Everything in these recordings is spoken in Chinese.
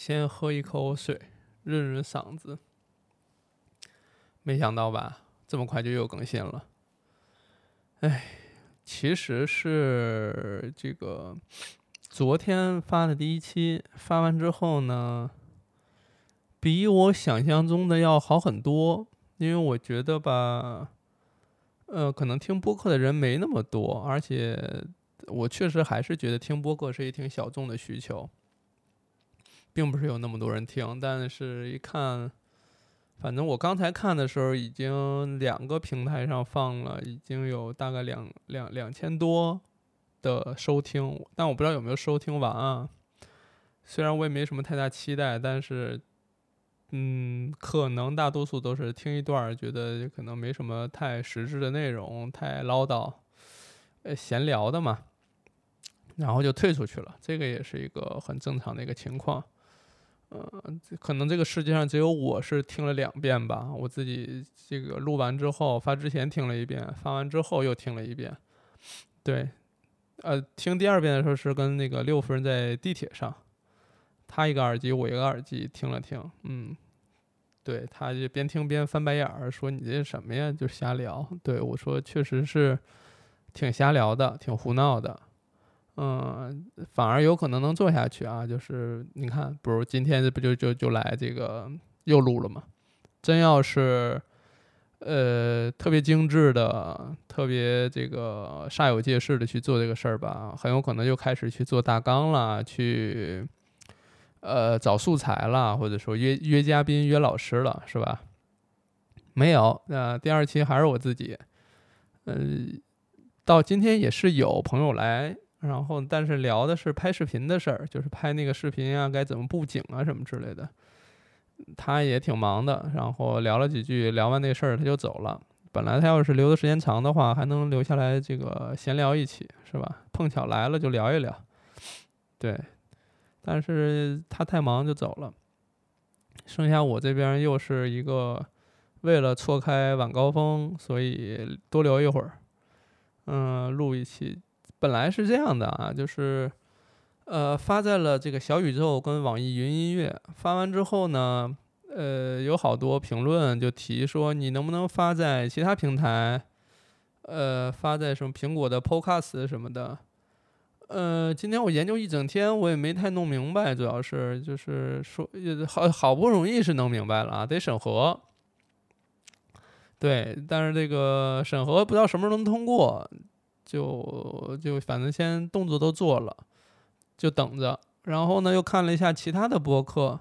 先喝一口水，润润嗓子。没想到吧，这么快就又更新了。哎，其实是这个昨天发的第一期，发完之后呢，比我想象中的要好很多。因为我觉得吧，呃，可能听播客的人没那么多，而且我确实还是觉得听播客是一挺小众的需求。并不是有那么多人听，但是一看，反正我刚才看的时候，已经两个平台上放了，已经有大概两两两千多的收听，但我不知道有没有收听完啊。虽然我也没什么太大期待，但是，嗯，可能大多数都是听一段，觉得可能没什么太实质的内容，太唠叨，呃，闲聊的嘛，然后就退出去了。这个也是一个很正常的一个情况。嗯，可能这个世界上只有我是听了两遍吧。我自己这个录完之后发之前听了一遍，发完之后又听了一遍。对，呃，听第二遍的时候是跟那个六夫人在地铁上，他一个耳机，我一个耳机听了听。嗯，对，他就边听边翻白眼儿，说你这什么呀？就瞎聊。对我说，确实是挺瞎聊的，挺胡闹的。嗯，反而有可能能做下去啊！就是你看，不如今天这不就就就来这个又录了吗？真要是呃特别精致的、特别这个煞有介事的去做这个事儿吧，很有可能就开始去做大纲了，去呃找素材了，或者说约约嘉宾、约老师了，是吧？没有，那第二期还是我自己。嗯，到今天也是有朋友来。然后，但是聊的是拍视频的事儿，就是拍那个视频啊，该怎么布景啊，什么之类的。他也挺忙的，然后聊了几句，聊完那事儿他就走了。本来他要是留的时间长的话，还能留下来这个闲聊一起，是吧？碰巧来了就聊一聊。对，但是他太忙就走了。剩下我这边又是一个为了错开晚高峰，所以多留一会儿，嗯，录一期。本来是这样的啊，就是，呃，发在了这个小宇宙跟网易云音乐。发完之后呢，呃，有好多评论就提说，你能不能发在其他平台？呃，发在什么苹果的 Podcast 什么的？呃，今天我研究一整天，我也没太弄明白，主要是就是说，好好不容易是弄明白了啊，得审核。对，但是这个审核不知道什么时候能通过。就就反正先动作都做了，就等着。然后呢，又看了一下其他的播客，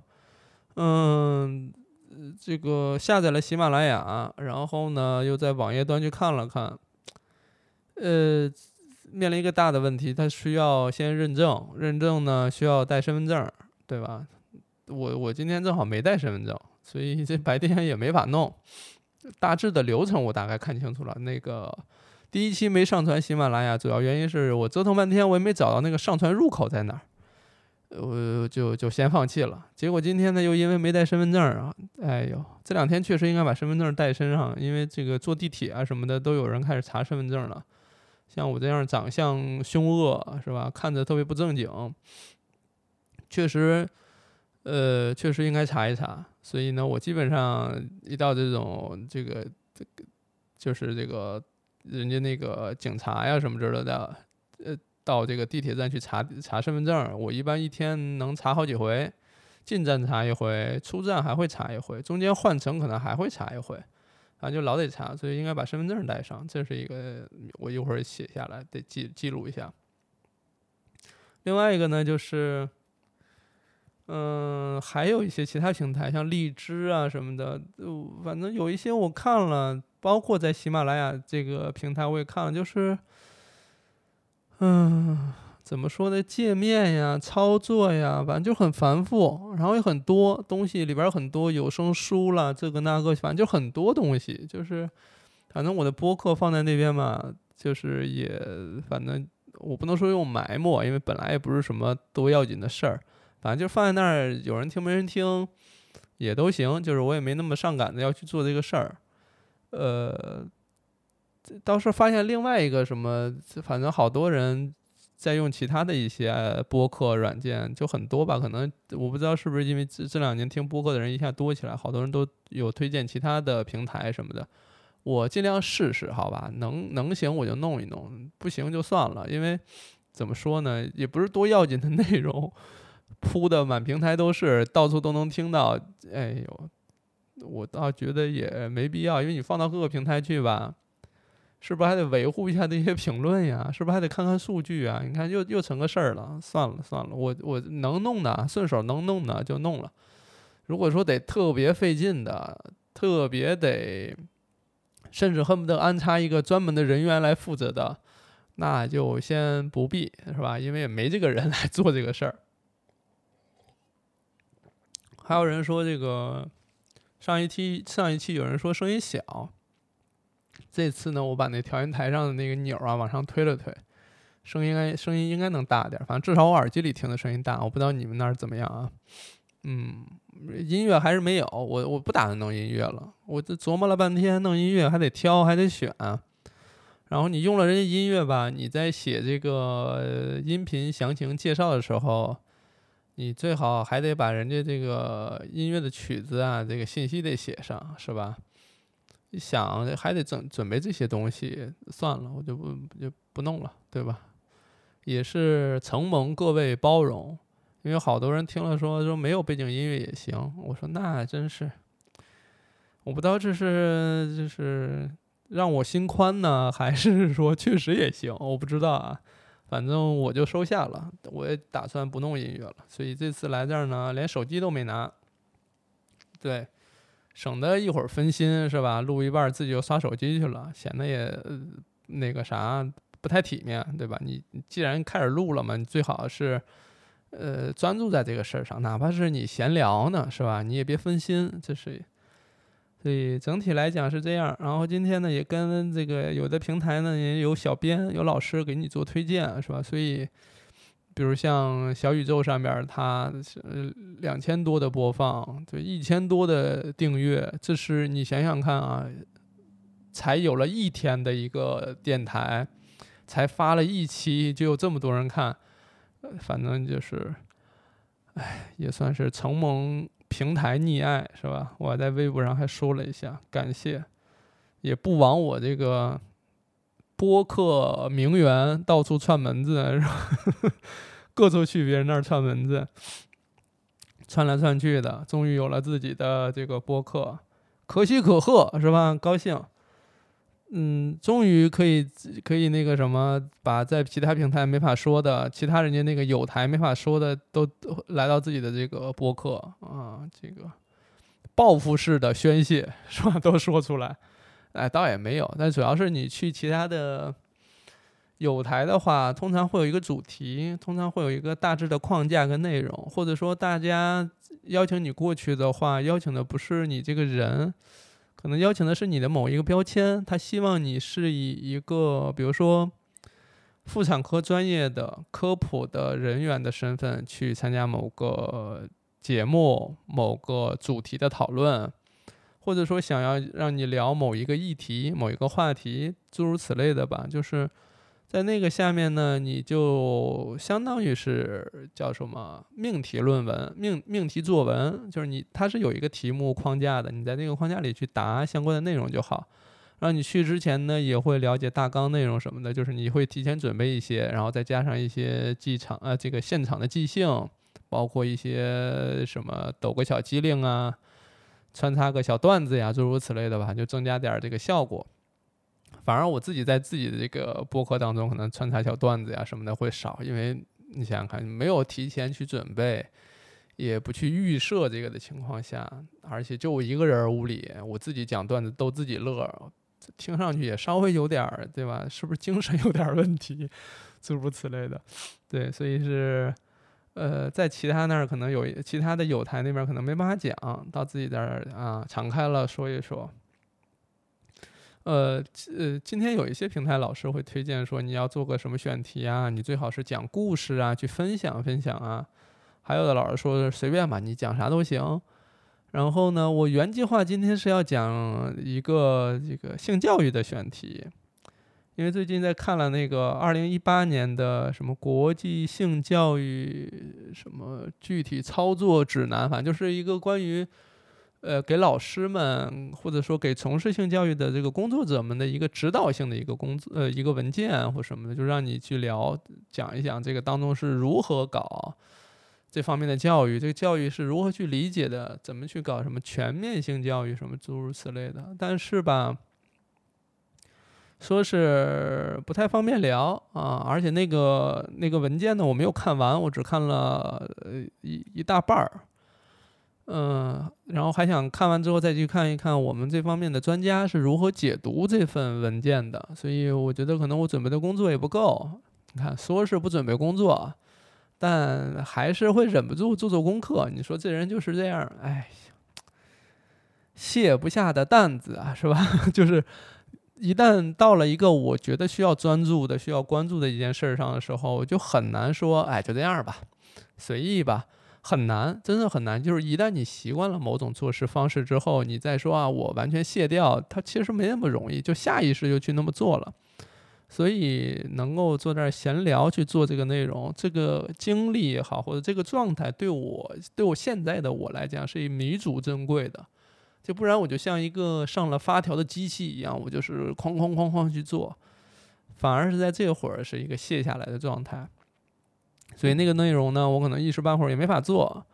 嗯，这个下载了喜马拉雅，然后呢，又在网页端去看了看。呃，面临一个大的问题，它需要先认证，认证呢需要带身份证，对吧？我我今天正好没带身份证，所以这白天也没法弄。大致的流程我大概看清楚了，那个。第一期没上传喜马拉雅，主要原因是我折腾半天，我也没找到那个上传入口在哪儿，我就就先放弃了。结果今天呢，又因为没带身份证啊，哎呦，这两天确实应该把身份证带身上，因为这个坐地铁啊什么的都有人开始查身份证了。像我这样长相凶恶是吧，看着特别不正经，确实，呃，确实应该查一查。所以呢，我基本上一到这种这个这个就是这个。人家那个警察呀什么之类的，呃，到这个地铁站去查查身份证，我一般一天能查好几回，进站查一回，出站还会查一回，中间换乘可能还会查一回，反正就老得查，所以应该把身份证带上，这是一个我一会儿写下来得记记录一下。另外一个呢就是，嗯，还有一些其他平台，像荔枝啊什么的，反正有一些我看了。包括在喜马拉雅这个平台，我也看了，就是，嗯，怎么说呢？界面呀，操作呀，反正就很繁复，然后有很多东西，里边很多有声书啦，这个那个，反正就很多东西，就是，反正我的播客放在那边嘛，就是也，反正我不能说用埋没，因为本来也不是什么多要紧的事儿，反正就放在那儿，有人听没人听，也都行，就是我也没那么上赶着要去做这个事儿。呃，倒是发现另外一个什么，反正好多人在用其他的一些播客软件，就很多吧。可能我不知道是不是因为这这两年听播客的人一下多起来，好多人都有推荐其他的平台什么的。我尽量试试，好吧？能能行我就弄一弄，不行就算了。因为怎么说呢，也不是多要紧的内容，铺的满平台都是，到处都能听到。哎呦，我倒觉得也没必要，因为你放到各个平台去吧。是不是还得维护一下这些评论呀？是不是还得看看数据啊？你看又又成个事儿了。算了算了，我我能弄的，顺手能弄的就弄了。如果说得特别费劲的，特别得，甚至恨不得安插一个专门的人员来负责的，那就先不必，是吧？因为也没这个人来做这个事儿。还有人说这个上一期上一期有人说声音小。这次呢，我把那调音台上的那个钮啊往上推了推，声音应该声音应该能大点，反正至少我耳机里听的声音大。我不知道你们那儿怎么样啊？嗯，音乐还是没有，我我不打算弄音乐了。我这琢磨了半天，弄音乐还得挑，还得选。然后你用了人家音乐吧，你在写这个音频详情介绍的时候，你最好还得把人家这个音乐的曲子啊，这个信息得写上，是吧？想还得准准备这些东西，算了，我就不就不弄了，对吧？也是承蒙各位包容，因为好多人听了说说没有背景音乐也行，我说那真是，我不知道这是就是让我心宽呢，还是说确实也行，我不知道啊。反正我就收下了，我也打算不弄音乐了，所以这次来这儿呢，连手机都没拿，对。省得一会儿分心是吧？录一半自己又刷手机去了，显得也那个啥不太体面，对吧？你既然开始录了嘛，你最好是呃专注在这个事儿上，哪怕是你闲聊呢，是吧？你也别分心，这是。所以整体来讲是这样。然后今天呢，也跟这个有的平台呢也有小编、有老师给你做推荐，是吧？所以。比如像小宇宙上面，它是两千多的播放，就一千多的订阅，这是你想想看啊，才有了一天的一个电台，才发了一期就有这么多人看，反正就是，哎，也算是承蒙平台溺爱，是吧？我在微博上还说了一下感谢，也不枉我这个播客名媛到处串门子，是吧？各处去别人那儿串门子，串来串去的，终于有了自己的这个播客，可喜可贺是吧？高兴，嗯，终于可以可以那个什么，把在其他平台没法说的，其他人家那个有台没法说的，都来到自己的这个播客啊，这个报复式的宣泄 是吧？都说出来，哎，倒也没有，但主要是你去其他的。有台的话，通常会有一个主题，通常会有一个大致的框架跟内容，或者说大家邀请你过去的话，邀请的不是你这个人，可能邀请的是你的某一个标签，他希望你是以一个比如说妇产科专业的科普的人员的身份去参加某个节目、某个主题的讨论，或者说想要让你聊某一个议题、某一个话题，诸如此类的吧，就是。在那个下面呢，你就相当于是叫什么命题论文、命命题作文，就是你它是有一个题目框架的，你在那个框架里去答相关的内容就好。然后你去之前呢，也会了解大纲内容什么的，就是你会提前准备一些，然后再加上一些即场呃这个现场的即兴，包括一些什么抖个小机灵啊，穿插个小段子呀，诸如此类的吧，就增加点这个效果。反而我自己在自己的这个播客当中，可能穿插小段子呀什么的会少，因为你想想看，没有提前去准备，也不去预设这个的情况下，而且就我一个人屋里，我自己讲段子逗自己乐，听上去也稍微有点儿，对吧？是不是精神有点问题，诸如此类的？对，所以是，呃，在其他那儿可能有其他的有台那边可能没办法讲到自己这儿啊，敞开了说一说。呃呃，今天有一些平台老师会推荐说你要做个什么选题啊，你最好是讲故事啊，去分享分享啊。还有的老师说随便吧，你讲啥都行。然后呢，我原计划今天是要讲一个这个性教育的选题，因为最近在看了那个二零一八年的什么国际性教育什么具体操作指南，反正就是一个关于呃给老师们或者说给从事性教育的这个工作者们的一个指导性的一个工作呃一个文件或什么的，就让你去聊讲一讲这个当中是如何搞这方面的教育，这个教育是如何去理解的，怎么去搞什么全面性教育什么诸如此类的，但是吧。说是不太方便聊啊，而且那个那个文件呢，我没有看完，我只看了一一大半儿，嗯，然后还想看完之后再去看一看我们这方面的专家是如何解读这份文件的，所以我觉得可能我准备的工作也不够。你看，说是不准备工作，但还是会忍不住做做功课。你说这人就是这样，哎，卸不下的担子啊，是吧？就是。一旦到了一个我觉得需要专注的、需要关注的一件事上的时候，就很难说，哎，就这样吧，随意吧，很难，真的很难。就是一旦你习惯了某种做事方式之后，你再说啊，我完全卸掉，它其实没那么容易，就下意识就去那么做了。所以能够坐这儿闲聊去做这个内容，这个经历也好，或者这个状态，对我对我现在的我来讲，是弥足珍贵的。就不然我就像一个上了发条的机器一样，我就是哐哐哐哐去做，反而是在这会儿是一个卸下来的状态，所以那个内容呢，我可能一时半会儿也没法做。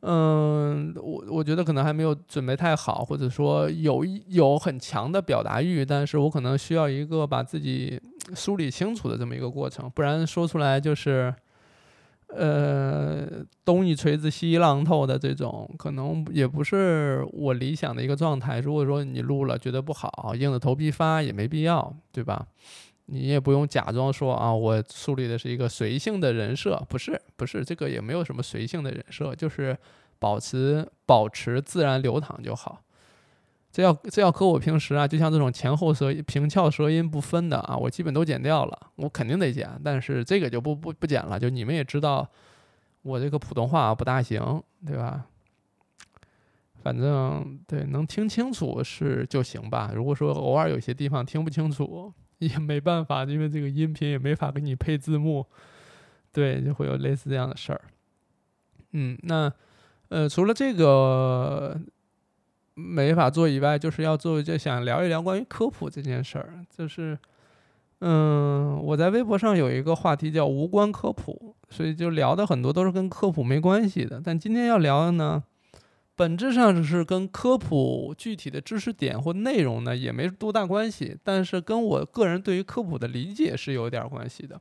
嗯，我我觉得可能还没有准备太好，或者说有有很强的表达欲，但是我可能需要一个把自己梳理清楚的这么一个过程，不然说出来就是。呃，东一锤子西一榔头的这种，可能也不是我理想的一个状态。如果说你录了觉得不好，硬着头皮发也没必要，对吧？你也不用假装说啊，我树立的是一个随性的人设，不是，不是，这个也没有什么随性的人设，就是保持保持自然流淌就好。这要这要和我平时啊，就像这种前后舌平翘舌音不分的啊，我基本都剪掉了，我肯定得剪，但是这个就不不不剪了。就你们也知道，我这个普通话不大行，对吧？反正对能听清楚是就行吧。如果说偶尔有些地方听不清楚，也没办法，因为这个音频也没法给你配字幕，对，就会有类似这样的事儿。嗯，那呃，除了这个。没法做以外，就是要做，就想聊一聊关于科普这件事儿。就是，嗯，我在微博上有一个话题叫“无关科普”，所以就聊的很多都是跟科普没关系的。但今天要聊的呢，本质上是跟科普具体的知识点或内容呢也没多大关系，但是跟我个人对于科普的理解是有点关系的。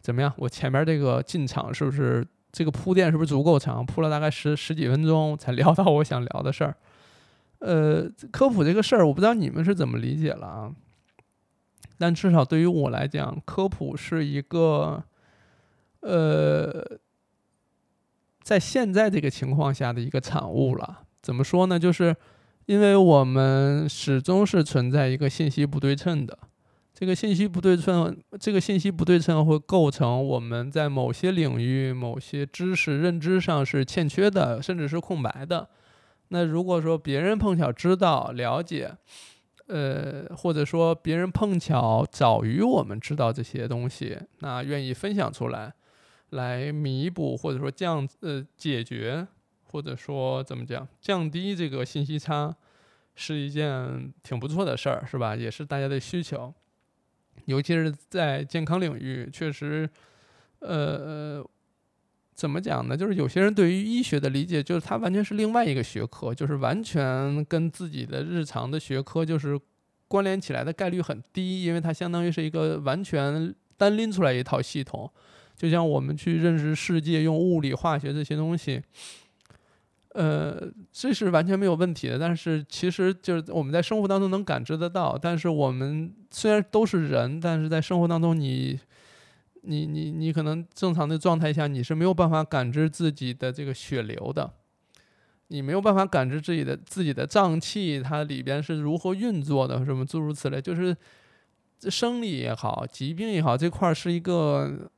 怎么样？我前面这个进场是不是这个铺垫是不是足够长？铺了大概十十几分钟才聊到我想聊的事儿。呃，科普这个事儿，我不知道你们是怎么理解了啊。但至少对于我来讲，科普是一个，呃，在现在这个情况下的一个产物了。怎么说呢？就是因为我们始终是存在一个信息不对称的，这个信息不对称，这个信息不对称会构成我们在某些领域、某些知识认知上是欠缺的，甚至是空白的。那如果说别人碰巧知道了解，呃，或者说别人碰巧早于我们知道这些东西，那愿意分享出来，来弥补或者说降呃解决，或者说怎么讲降低这个信息差，是一件挺不错的事儿，是吧？也是大家的需求，尤其是在健康领域，确实，呃。怎么讲呢？就是有些人对于医学的理解，就是它完全是另外一个学科，就是完全跟自己的日常的学科就是关联起来的概率很低，因为它相当于是一个完全单拎出来一套系统。就像我们去认识世界，用物理、化学这些东西，呃，这是完全没有问题的。但是其实就是我们在生活当中能感知得到，但是我们虽然都是人，但是在生活当中你。你你你可能正常的状态下，你是没有办法感知自己的这个血流的，你没有办法感知自己的自己的脏器它里边是如何运作的，什么诸如此类，就是生理也好，疾病也好，这块是一个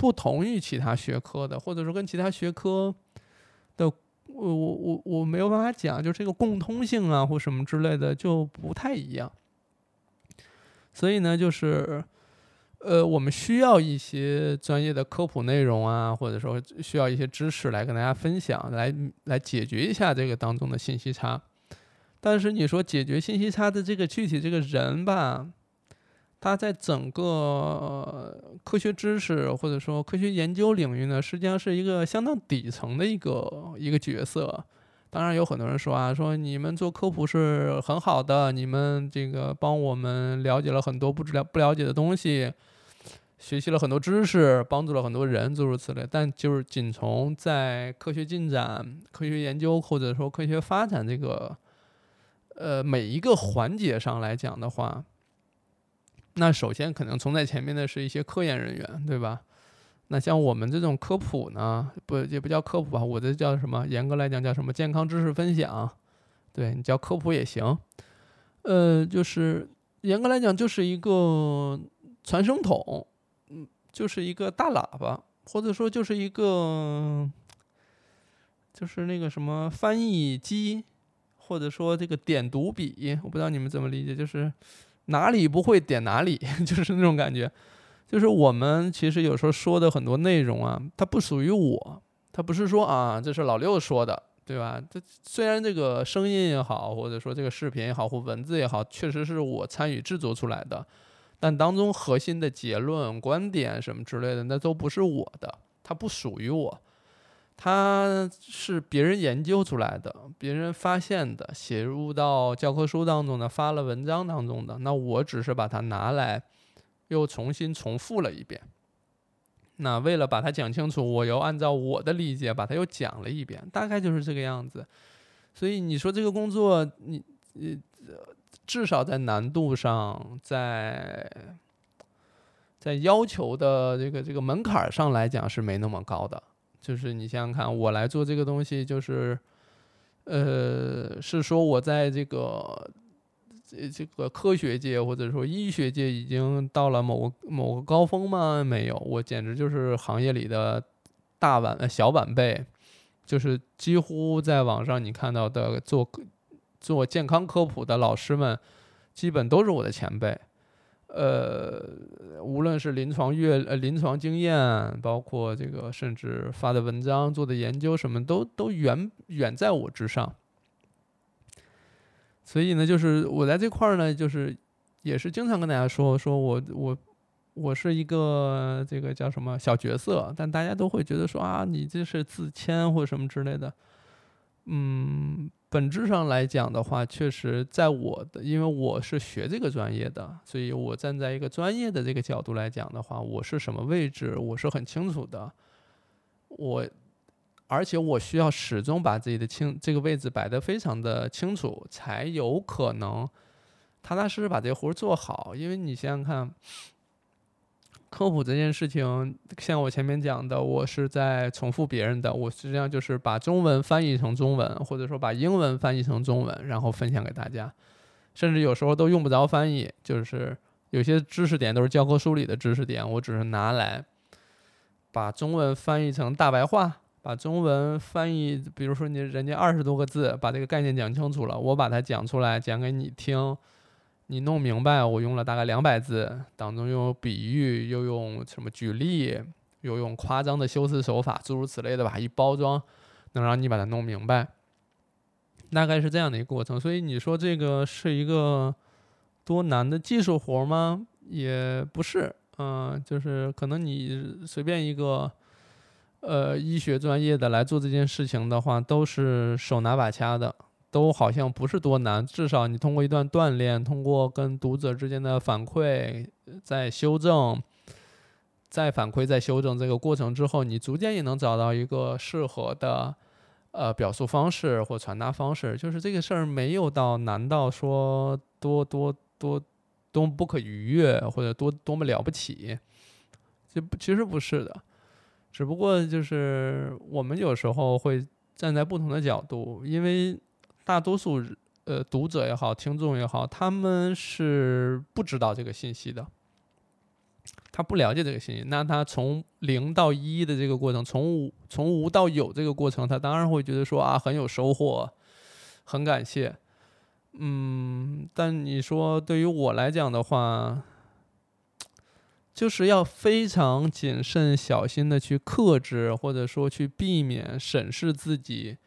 不同于其他学科的，或者说跟其他学科的，我我我我没有办法讲，就这个共通性啊或什么之类的就不太一样。所以呢，就是呃，我们需要一些专业的科普内容啊，或者说需要一些知识来跟大家分享，来来解决一下这个当中的信息差。但是你说解决信息差的这个具体这个人吧，它在整个科学知识或者说科学研究领域呢，实际上是一个相当底层的一个一个角色。当然有很多人说啊，说你们做科普是很好的，你们这个帮我们了解了很多不知了不了解的东西，学习了很多知识，帮助了很多人，诸如此类。但就是仅从在科学进展、科学研究或者说科学发展这个。呃，每一个环节上来讲的话，那首先可能冲在前面的是一些科研人员，对吧？那像我们这种科普呢，不也不叫科普吧？我这叫什么？严格来讲叫什么？健康知识分享，对你叫科普也行。呃，就是严格来讲就是一个传声筒，嗯，就是一个大喇叭，或者说就是一个，就是那个什么翻译机。或者说这个点读笔，我不知道你们怎么理解，就是哪里不会点哪里，就是那种感觉。就是我们其实有时候说的很多内容啊，它不属于我，它不是说啊，这是老六说的，对吧？这虽然这个声音也好，或者说这个视频也好，或文字也好，确实是我参与制作出来的，但当中核心的结论、观点什么之类的，那都不是我的，它不属于我。它是别人研究出来的，别人发现的，写入到教科书当中的，发了文章当中的。那我只是把它拿来，又重新重复了一遍。那为了把它讲清楚，我又按照我的理解把它又讲了一遍，大概就是这个样子。所以你说这个工作，你你至少在难度上，在在要求的这个这个门槛上来讲是没那么高的。就是你想想看，我来做这个东西，就是，呃，是说我在这个这这个科学界或者说医学界已经到了某个某个高峰吗？没有，我简直就是行业里的大晚呃小晚辈，就是几乎在网上你看到的做做健康科普的老师们，基本都是我的前辈。呃，无论是临床阅呃临床经验，包括这个甚至发的文章、做的研究，什么都都远远在我之上。所以呢，就是我在这块儿呢，就是也是经常跟大家说，说我我我是一个这个叫什么小角色，但大家都会觉得说啊，你这是自谦或什么之类的，嗯。本质上来讲的话，确实在我的，因为我是学这个专业的，所以我站在一个专业的这个角度来讲的话，我是什么位置，我是很清楚的。我，而且我需要始终把自己的清这个位置摆得非常的清楚，才有可能踏踏实实把这个活做好。因为你想想看。科普这件事情，像我前面讲的，我是在重复别人的。我实际上就是把中文翻译成中文，或者说把英文翻译成中文，然后分享给大家。甚至有时候都用不着翻译，就是有些知识点都是教科书里的知识点，我只是拿来把中文翻译成大白话，把中文翻译，比如说你人家二十多个字，把这个概念讲清楚了，我把它讲出来，讲给你听。你弄明白，我用了大概两百字，当中又有比喻，又用什么举例，又用夸张的修辞手法，诸如此类的吧，一包装，能让你把它弄明白，大概是这样的一个过程。所以你说这个是一个多难的技术活吗？也不是，嗯，就是可能你随便一个，呃，医学专业的来做这件事情的话，都是手拿把掐的。都好像不是多难，至少你通过一段锻炼，通过跟读者之间的反馈，在修正，再反馈，再修正这个过程之后，你逐渐也能找到一个适合的呃表述方式或传达方式。就是这个事儿没有到难到说多多多多不可逾越，或者多多么了不起，这不其实不是的，只不过就是我们有时候会站在不同的角度，因为。大多数呃读者也好，听众也好，他们是不知道这个信息的，他不了解这个信息。那他从零到一的这个过程，从无从无到有这个过程，他当然会觉得说啊很有收获，很感谢。嗯，但你说对于我来讲的话，就是要非常谨慎小心的去克制，或者说去避免审视自己，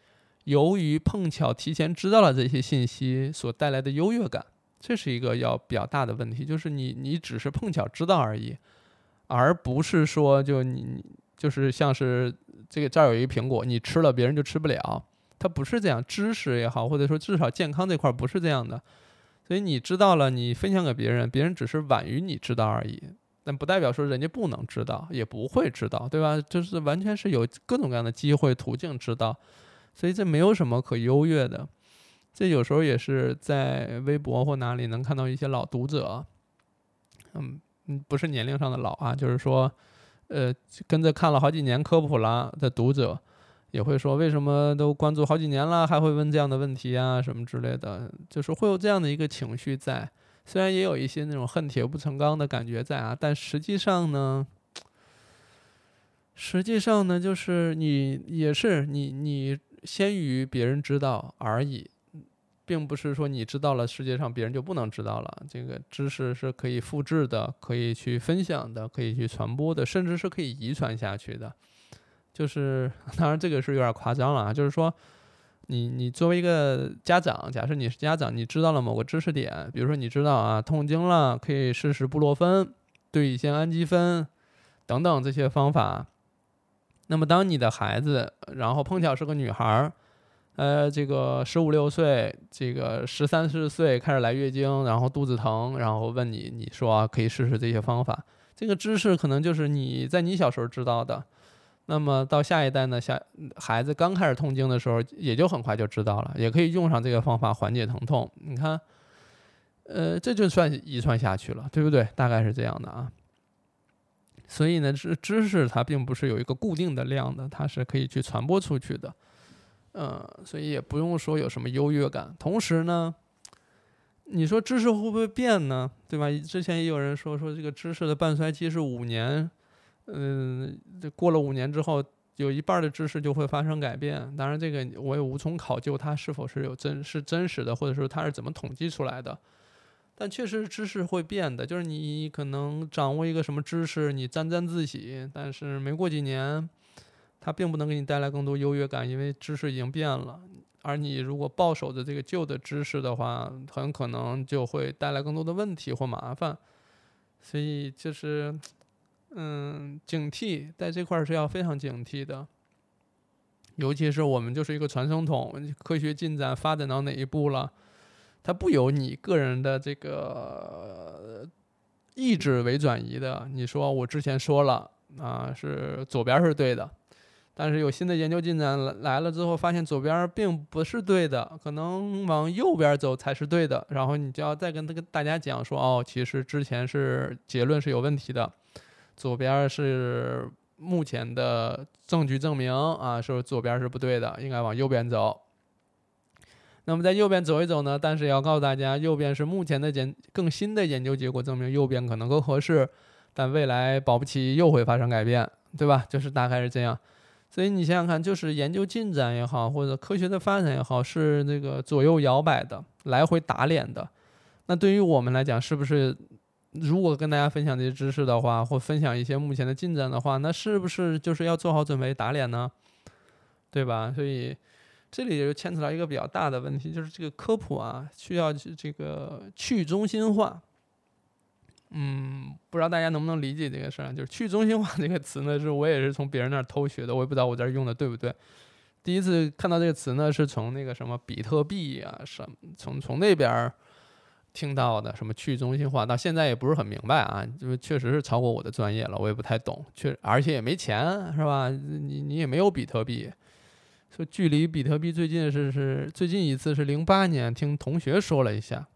由于碰巧提前知道了这些信息所带来的优越感，这是一个要比较大的问题。就是你你只是碰巧知道而已，而不是说就你就是像是这个这儿有一个苹果，你吃了别人就吃不了。它不是这样，知识也好，或者说至少健康这块不是这样的，所以你知道了，你分享给别人，别人只是晚于你知道而已，但不代表说人家不能知道，也不会知道，对吧？就是完全是有各种各样的机会途径知道，所以这没有什么可优越的。这有时候也是在微博或哪里能看到一些老读者，嗯嗯，不是年龄上的老啊，就是说，呃，跟着看了好几年科普了的读者。也会说为什么都关注好几年了，还会问这样的问题啊，什么之类的，就是会有这样的一个情绪在。虽然也有一些那种恨铁不成钢的感觉在啊，但实际上呢，实际上呢，就是你也是你你先于别人知道而已，并不是说你知道了世界上别人就不能知道了。这个知识是可以复制的，可以去分享的，可以去传播的，甚至是可以遗传下去的。就是，当然这个是有点夸张了啊。就是说，你你作为一个家长，假设你是家长，你知道了某个知识点，比如说你知道啊，痛经了可以试试布洛芬、对乙酰氨基酚等等这些方法。那么当你的孩子，然后碰巧是个女孩儿，呃，这个十五六岁，这个十三四岁开始来月经，然后肚子疼，然后问你，你说可以试试这些方法，这个知识可能就是你在你小时候知道的。那么到下一代呢？下孩子刚开始痛经的时候，也就很快就知道了，也可以用上这个方法缓解疼痛。你看，呃，这就算遗传下去了，对不对？大概是这样的啊。所以呢，知知识它并不是有一个固定的量的，它是可以去传播出去的。嗯，所以也不用说有什么优越感。同时呢，你说知识会不会变呢？对吧？之前也有人说说这个知识的半衰期是五年。嗯，这过了五年之后，有一半的知识就会发生改变。当然，这个我也无从考究它是否是有真是真实的，或者说它是怎么统计出来的。但确实知识会变的，就是你可能掌握一个什么知识，你沾沾自喜，但是没过几年，它并不能给你带来更多优越感，因为知识已经变了。而你如果抱守着这个旧的知识的话，很可能就会带来更多的问题或麻烦。所以就是。嗯，警惕在这块儿是要非常警惕的，尤其是我们就是一个传声筒，科学进展发展到哪一步了，它不由你个人的这个意志为转移的。你说我之前说了啊，是左边是对的，但是有新的研究进展来了之后，发现左边并不是对的，可能往右边走才是对的，然后你就要再跟这个大家讲说，哦，其实之前是结论是有问题的。左边是目前的证据证明啊，说左边是不对的，应该往右边走。那么在右边走一走呢？但是也要告诉大家，右边是目前的研更新的研究结果证明右边可能更合适，但未来保不齐又会发生改变，对吧？就是大概是这样。所以你想想看，就是研究进展也好，或者科学的发展也好，是那个左右摇摆的，来回打脸的。那对于我们来讲，是不是？如果跟大家分享这些知识的话，或分享一些目前的进展的话，那是不是就是要做好准备打脸呢？对吧？所以这里就牵扯到一个比较大的问题，就是这个科普啊，需要这个去中心化。嗯，不知道大家能不能理解这个事儿？就是去中心化这个词呢，是我也是从别人那儿偷学的，我也不知道我这儿用的对不对。第一次看到这个词呢，是从那个什么比特币啊，什么从从那边儿。听到的什么去中心化，到现在也不是很明白啊，因为确实是超过我的专业了，我也不太懂，确而且也没钱，是吧？你你也没有比特币，说距离比特币最近是是最近一次是零八年，听同学说了一下，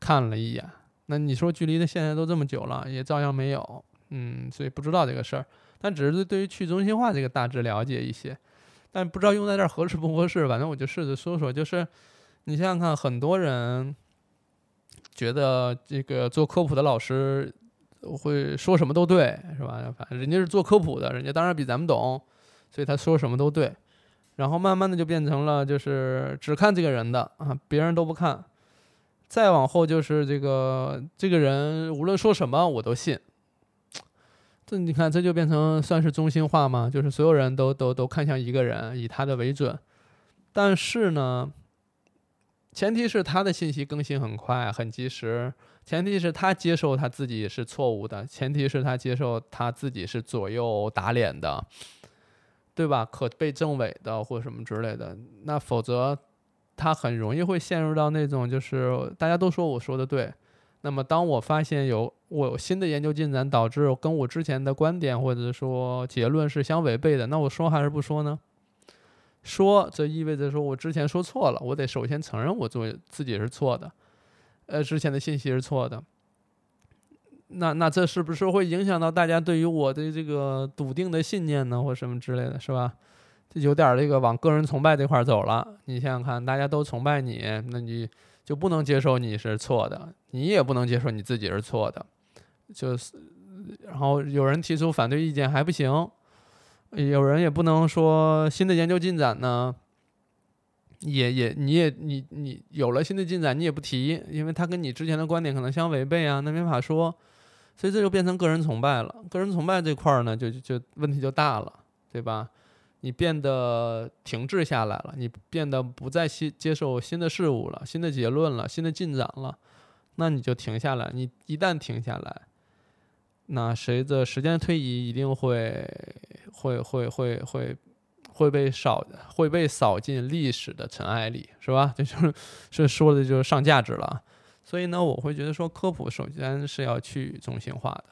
看了一眼，那你说距离的现在都这么久了，也照样没有，嗯，所以不知道这个事儿，但只是对于去中心化这个大致了解一些，但不知道用在这儿合适不合适，反正我就试着说说，就是你想想看，很多人。觉得这个做科普的老师会说什么都对，是吧？反正人家是做科普的，人家当然比咱们懂，所以他说什么都对。然后慢慢的就变成了就是只看这个人的啊，别人都不看。再往后就是这个这个人无论说什么我都信。这你看这就变成算是中心化吗？就是所有人都都都看向一个人，以他的为准。但是呢，前提是他的信息更新很快很及时，前提是他接受他自己是错误的，前提是他接受他自己是左右打脸的。对吧？可被证伪的或什么之类的，那否则他很容易会陷入到那种就是大家都说我说的对，那么当我发现有我有新的研究进展导致跟我之前的观点或者说结论是相违背的，那我说还是不说呢？说这意味着说我之前说错了，我得首先承认我做自己是错的，呃，之前的信息是错的。那那这是不是会影响到大家对于我的这个笃定的信念呢，或什么之类的，是吧？这有点这个往个人崇拜这块走了。你想想看，大家都崇拜你，那你就不能接受你是错的，你也不能接受你自己是错的，就是。然后有人提出反对意见还不行，有人也不能说新的研究进展呢，也也你也你你有了新的进展你也不提，因为他跟你之前的观点可能相违背啊，那没法说。所以这就变成个人崇拜了。个人崇拜这块儿呢，就就问题就大了，对吧？你变得停滞下来了，你变得不再新接受新的事物了、新的结论了、新的进展了，那你就停下来。你一旦停下来，那随着时间推移，一定会会会会会会被扫会被扫进历史的尘埃里，是吧？这就是这说的就是上价值了。所以呢，我会觉得说科普首先是要去中心化的，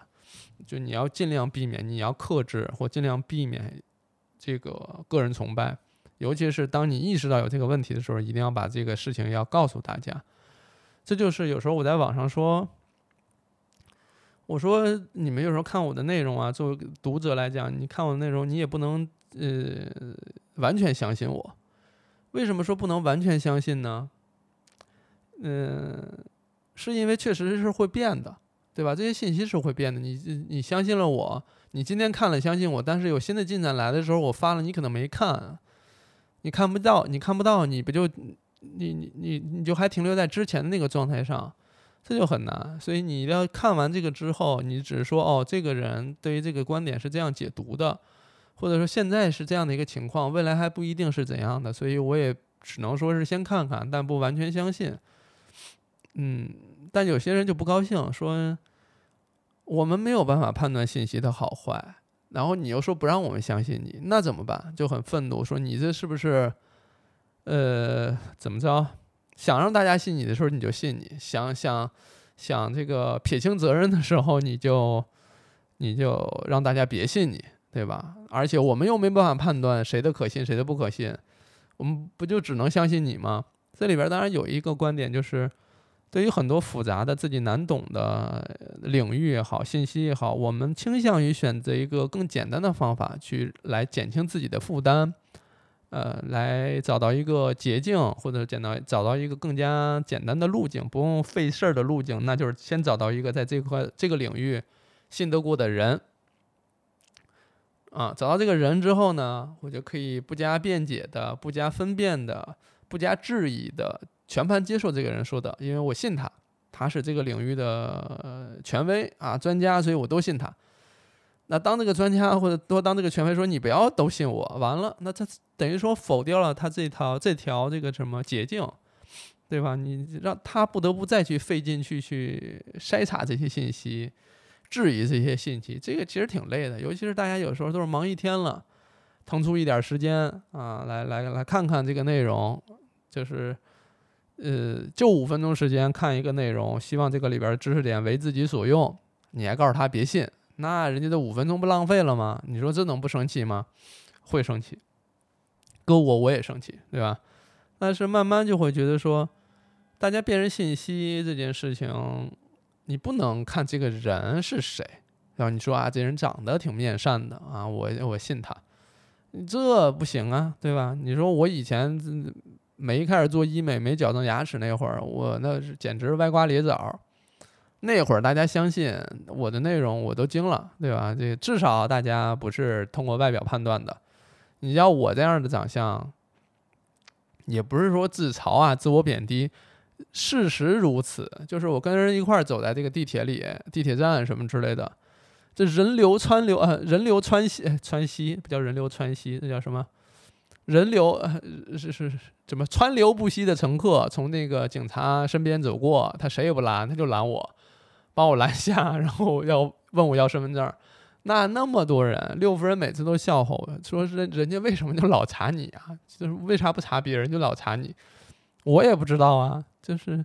就你要尽量避免，你要克制或尽量避免这个个人崇拜，尤其是当你意识到有这个问题的时候，一定要把这个事情要告诉大家。这就是有时候我在网上说，我说你们有时候看我的内容啊，作为读者来讲，你看我的内容，你也不能呃完全相信我。为什么说不能完全相信呢？嗯。是因为确实是会变的，对吧？这些信息是会变的。你你相信了我，你今天看了相信我，但是有新的进展来的时候，我发了，你可能没看，你看不到，你看不到，你不就你你你你就还停留在之前的那个状态上，这就很难。所以你要看完这个之后，你只是说哦，这个人对于这个观点是这样解读的，或者说现在是这样的一个情况，未来还不一定是怎样的，所以我也只能说是先看看，但不完全相信。嗯，但有些人就不高兴，说我们没有办法判断信息的好坏，然后你又说不让我们相信你，那怎么办？就很愤怒，说你这是不是，呃，怎么着？想让大家信你的时候你就信你，想想想这个撇清责任的时候你就你就让大家别信你，对吧？而且我们又没办法判断谁的可信谁的不可信，我们不就只能相信你吗？这里边当然有一个观点就是。对于很多复杂的、自己难懂的领域也好，信息也好，我们倾向于选择一个更简单的方法去来减轻自己的负担，呃，来找到一个捷径，或者简单找到一个更加简单的路径，不用费事儿的路径，那就是先找到一个在这块这个领域信得过的人，啊，找到这个人之后呢，我就可以不加辩解的、不加分辨的、不加质疑的。全盘接受这个人说的，因为我信他，他是这个领域的权威啊专家，所以我都信他。那当这个专家或者多当这个权威说你不要都信我，完了，那他等于说否掉了他这套这条这个什么捷径，对吧？你让他不得不再去费劲去去筛查这些信息，质疑这些信息，这个其实挺累的。尤其是大家有时候都是忙一天了，腾出一点时间啊来来来看看这个内容，就是。呃，就五分钟时间看一个内容，希望这个里边知识点为自己所用，你还告诉他别信，那人家的五分钟不浪费了吗？你说这能不生气吗？会生气，搁我我也生气，对吧？但是慢慢就会觉得说，大家辨认信息这件事情，你不能看这个人是谁，然后你说啊，这人长得挺面善的啊，我我信他，这不行啊，对吧？你说我以前。没开始做医美、没矫正牙齿那会儿，我那是简直歪瓜裂枣。那会儿大家相信我的内容，我都惊了，对吧？这至少大家不是通过外表判断的，你要我这样的长相，也不是说自嘲啊、自我贬低，事实如此。就是我跟人一块儿走在这个地铁里、地铁站什么之类的，这人流川流啊，人流川西川西不叫人流川西，那叫什么？人流是是是怎么川流不息的乘客从那个警察身边走过，他谁也不拦，他就拦我，把我拦下，然后要问我要身份证。那那么多人，六夫人每次都笑话我说：“是人家为什么就老查你啊？就是为啥不查别人就老查你？我也不知道啊，就是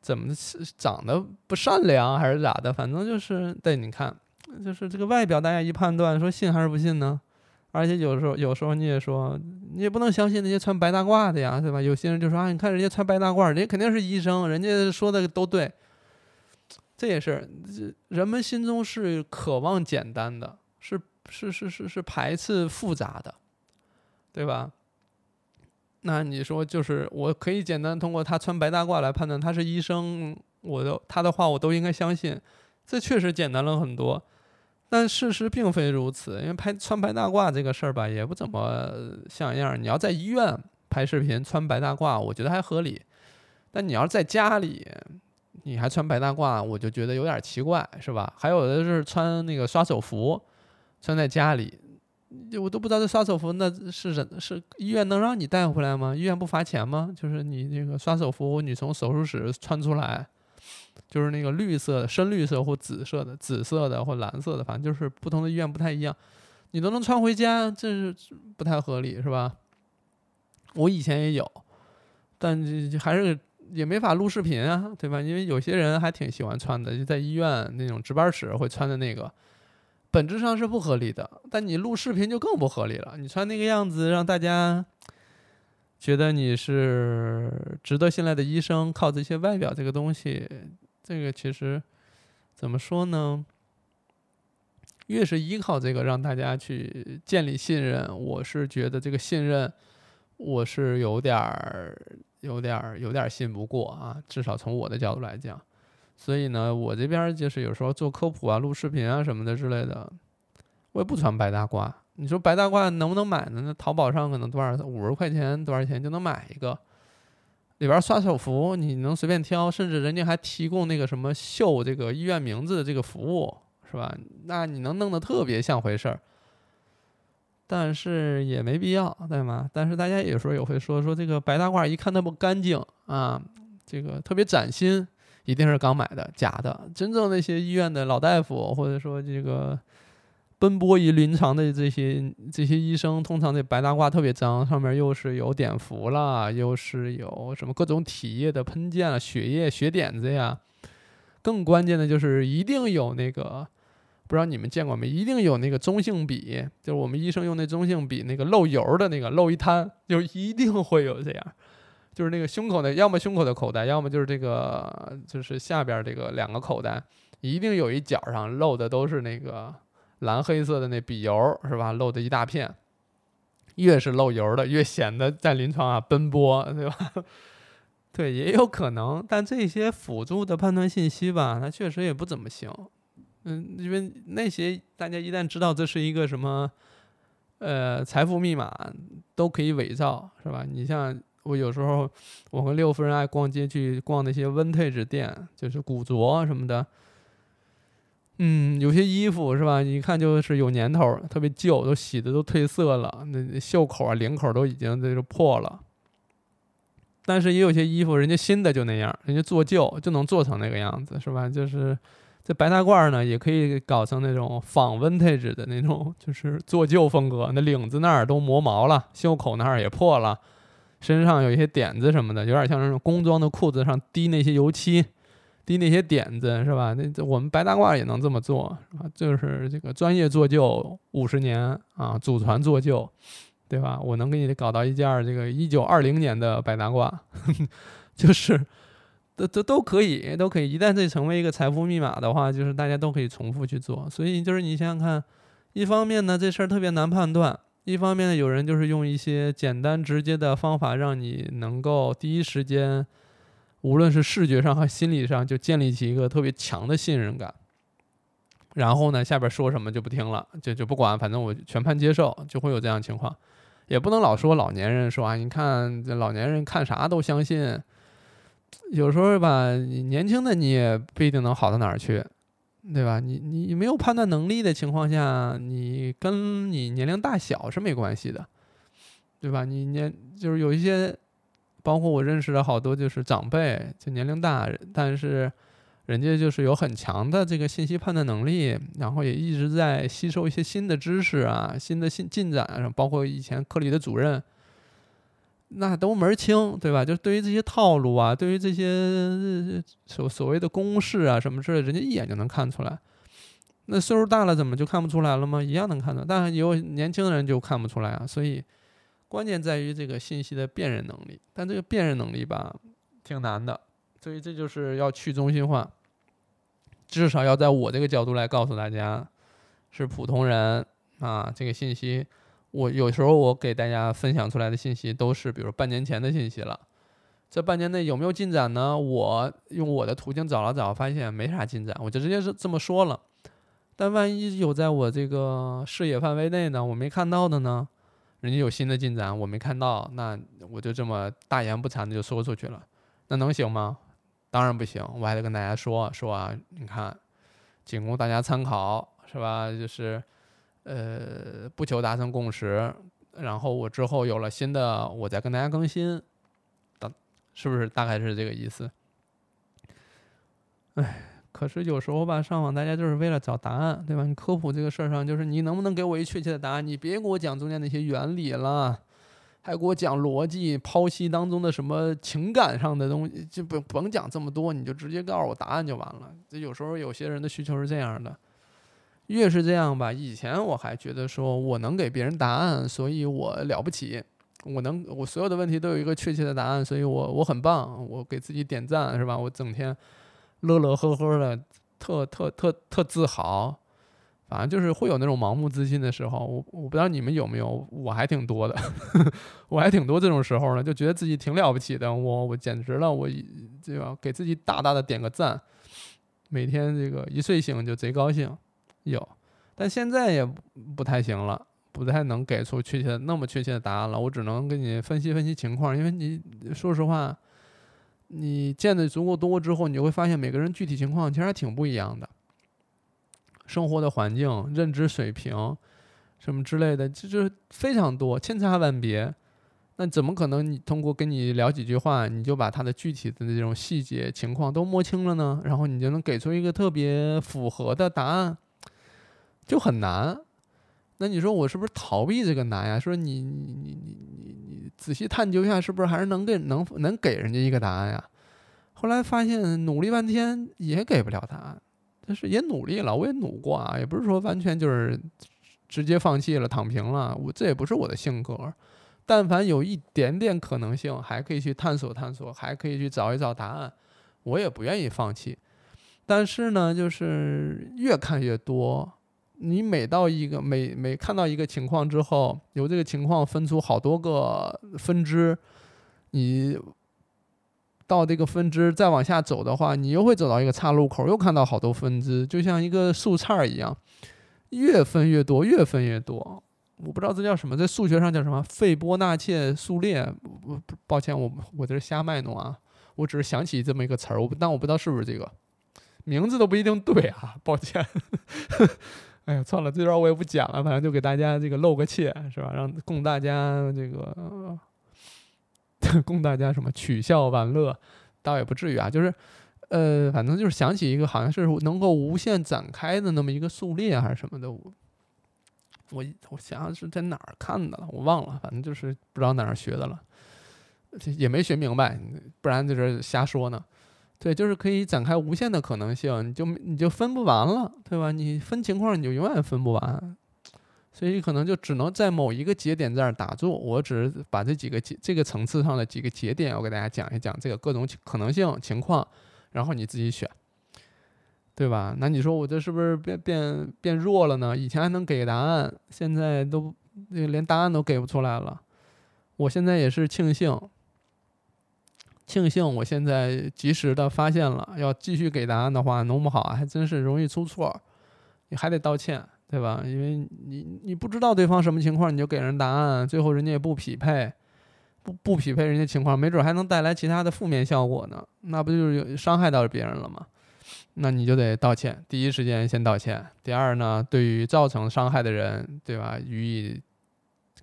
怎么长得不善良还是咋的？反正就是对，你看，就是这个外表，大家一判断，说信还是不信呢？而且有时候，有时候你也说，你也不能相信那些穿白大褂的呀，对吧？有些人就说啊，你看人家穿白大褂，人家肯定是医生，人家说的都对。”这也是，人们心中是渴望简单的，是是是是是排斥复杂的，对吧？那你说，就是我可以简单通过他穿白大褂来判断他是医生，我都他的话我都应该相信，这确实简单了很多。但事实并非如此，因为拍穿白大褂这个事儿吧，也不怎么像样儿。你要在医院拍视频穿白大褂，我觉得还合理，但你要是在家里。你还穿白大褂，我就觉得有点奇怪，是吧？还有的是穿那个刷手服，穿在家里，我都不知道这刷手服那是人是医院能让你带回来吗？医院不罚钱吗？就是你那个刷手服，你从手术室穿出来，就是那个绿色、深绿色或紫色的、紫色的或蓝色的，反正就是不同的医院不太一样，你都能穿回家，这是不太合理，是吧？我以前也有，但还是。也没法录视频啊，对吧？因为有些人还挺喜欢穿的，就在医院那种值班室会穿的那个，本质上是不合理的。但你录视频就更不合理了，你穿那个样子让大家觉得你是值得信赖的医生，靠这些外表这个东西，这个其实怎么说呢？越是依靠这个让大家去建立信任，我是觉得这个信任我是有点儿。有点儿有点儿信不过啊，至少从我的角度来讲，所以呢，我这边就是有时候做科普啊、录视频啊什么的之类的，我也不穿白大褂。你说白大褂能不能买呢？那淘宝上可能多少五十块钱多少钱就能买一个，里边刷手服你能随便挑，甚至人家还提供那个什么绣这个医院名字的这个服务，是吧？那你能弄得特别像回事儿。但是也没必要，对吗？但是大家有时候也会说说这个白大褂一看它不干净啊，这个特别崭新，一定是刚买的，假的。真正那些医院的老大夫，或者说这个奔波于临床的这些这些医生，通常这白大褂特别脏，上面又是有碘伏啦，又是有什么各种体液的喷溅啊，血液血点子呀。更关键的就是一定有那个。不知道你们见过没？一定有那个中性笔，就是我们医生用那中性笔，那个漏油的那个漏一滩，就一定会有这样，就是那个胸口的，要么胸口的口袋，要么就是这个，就是下边这个两个口袋，一定有一角上漏的都是那个蓝黑色的那笔油，是吧？漏的一大片，越是漏油的，越显得在临床啊奔波，对吧？对，也有可能，但这些辅助的判断信息吧，它确实也不怎么行。嗯，因为那些大家一旦知道这是一个什么，呃，财富密码，都可以伪造，是吧？你像我有时候，我和六夫人爱逛街，去逛那些 vintage 店，就是古着什么的。嗯，有些衣服是吧？一看就是有年头，特别旧，都洗的都褪色了，那袖口啊、领口都已经这个破了。但是也有些衣服，人家新的就那样，人家做旧就能做成那个样子，是吧？就是。这白大褂呢，也可以搞成那种仿 vintage 的那种，就是做旧风格。那领子那儿都磨毛了，袖口那儿也破了，身上有一些点子什么的，有点像那种工装的裤子上滴那些油漆，滴那些点子，是吧？那我们白大褂也能这么做，是吧？就是这个专业做旧五十年啊，祖传做旧，对吧？我能给你搞到一件这个一九二零年的白大褂，就是。都都都可以，都可以。一旦这成为一个财富密码的话，就是大家都可以重复去做。所以就是你想想看，一方面呢，这事儿特别难判断；一方面呢，有人就是用一些简单直接的方法，让你能够第一时间，无论是视觉上和心理上，就建立起一个特别强的信任感。然后呢，下边说什么就不听了，就就不管，反正我全盘接受，就会有这样情况。也不能老说老年人说啊，你看这老年人看啥都相信，有时候吧，你年轻的你也不一定能好到哪儿去，对吧？你你没有判断能力的情况下，你跟你年龄大小是没关系的，对吧？你年就是有一些，包括我认识的好多就是长辈，就年龄大，但是。人家就是有很强的这个信息判断能力，然后也一直在吸收一些新的知识啊、新的新进展啊，包括以前科里的主任，那都门儿清，对吧？就对于这些套路啊，对于这些所所谓的公式啊什么之类，人家一眼就能看出来。那岁数大了怎么就看不出来了吗？一样能看出来，但有年轻人就看不出来啊。所以关键在于这个信息的辨认能力，但这个辨认能力吧，挺难的。所以这就是要去中心化。至少要在我这个角度来告诉大家，是普通人啊。这个信息，我有时候我给大家分享出来的信息都是，比如半年前的信息了。这半年内有没有进展呢？我用我的途径找了找，发现没啥进展，我就直接是这么说了。但万一有在我这个视野范围内呢，我没看到的呢？人家有新的进展，我没看到，那我就这么大言不惭的就说出去了，那能行吗？当然不行，我还得跟大家说说啊，你看，仅供大家参考，是吧？就是，呃，不求达成共识，然后我之后有了新的，我再跟大家更新，大，是不是大概是这个意思？哎，可是有时候吧，上网大家就是为了找答案，对吧？你科普这个事儿上，就是你能不能给我一确切的答案？你别给我讲中间那些原理了。还给我讲逻辑，剖析当中的什么情感上的东西，就不甭讲这么多，你就直接告诉我答案就完了。这有时候有些人的需求是这样的，越是这样吧，以前我还觉得说我能给别人答案，所以我了不起，我能我所有的问题都有一个确切的答案，所以我我很棒，我给自己点赞是吧？我整天乐乐呵呵的，特特特特自豪。反正就是会有那种盲目自信的时候，我我不知道你们有没有，我还挺多的，我还挺多这种时候呢，就觉得自己挺了不起的，我我简直了，我对吧给自己大大的点个赞，每天这个一睡醒就贼高兴，有，但现在也不太行了，不太能给出确切那么确切的答案了，我只能给你分析分析情况，因为你说实话，你见的足够多之后，你就会发现每个人具体情况其实还挺不一样的。生活的环境、认知水平，什么之类的，这就非常多，千差万别。那怎么可能你通过跟你聊几句话，你就把他的具体的这种细节情况都摸清了呢？然后你就能给出一个特别符合的答案，就很难。那你说我是不是逃避这个难呀？说你你你你你仔细探究一下，是不是还是能给能能给人家一个答案呀？后来发现努力半天也给不了答案。但是也努力了，我也努过啊，也不是说完全就是直接放弃了、躺平了。我这也不是我的性格，但凡有一点点可能性，还可以去探索探索，还可以去找一找答案，我也不愿意放弃。但是呢，就是越看越多，你每到一个每每看到一个情况之后，由这个情况分出好多个分支，你。到这个分支再往下走的话，你又会走到一个岔路口，又看到好多分支，就像一个树杈一样，越分越多，越分越多。我不知道这叫什么，在数学上叫什么？费波那切数列。我抱歉，我我这是瞎卖弄啊，我只是想起这么一个词儿，我但我不知道是不是这个名字都不一定对啊，抱歉。哎呀，算了，这段我也不讲了，反正就给大家这个露个怯，是吧？让供大家这个。供大家什么取笑玩乐，倒也不至于啊，就是，呃，反正就是想起一个好像是能够无限展开的那么一个数列还是什么的，我我想想是在哪儿看的了，我忘了，反正就是不知道哪儿学的了，也没学明白，不然在这瞎说呢。对，就是可以展开无限的可能性，你就你就分不完了，对吧？你分情况你就永远分不完。所以可能就只能在某一个节点这儿打住。我只是把这几个节这个层次上的几个节点，我给大家讲一讲这个各种可能性情况，然后你自己选，对吧？那你说我这是不是变变变弱了呢？以前还能给答案，现在都连答案都给不出来了。我现在也是庆幸，庆幸我现在及时的发现了，要继续给答案的话，弄不好还真是容易出错。你还得道歉，对吧？因为你你不知道对方什么情况，你就给人答案，最后人家也不匹配，不不匹配人家情况，没准还能带来其他的负面效果呢，那不就是有伤害到别人了吗？那你就得道歉，第一时间先道歉。第二呢，对于造成伤害的人，对吧，予以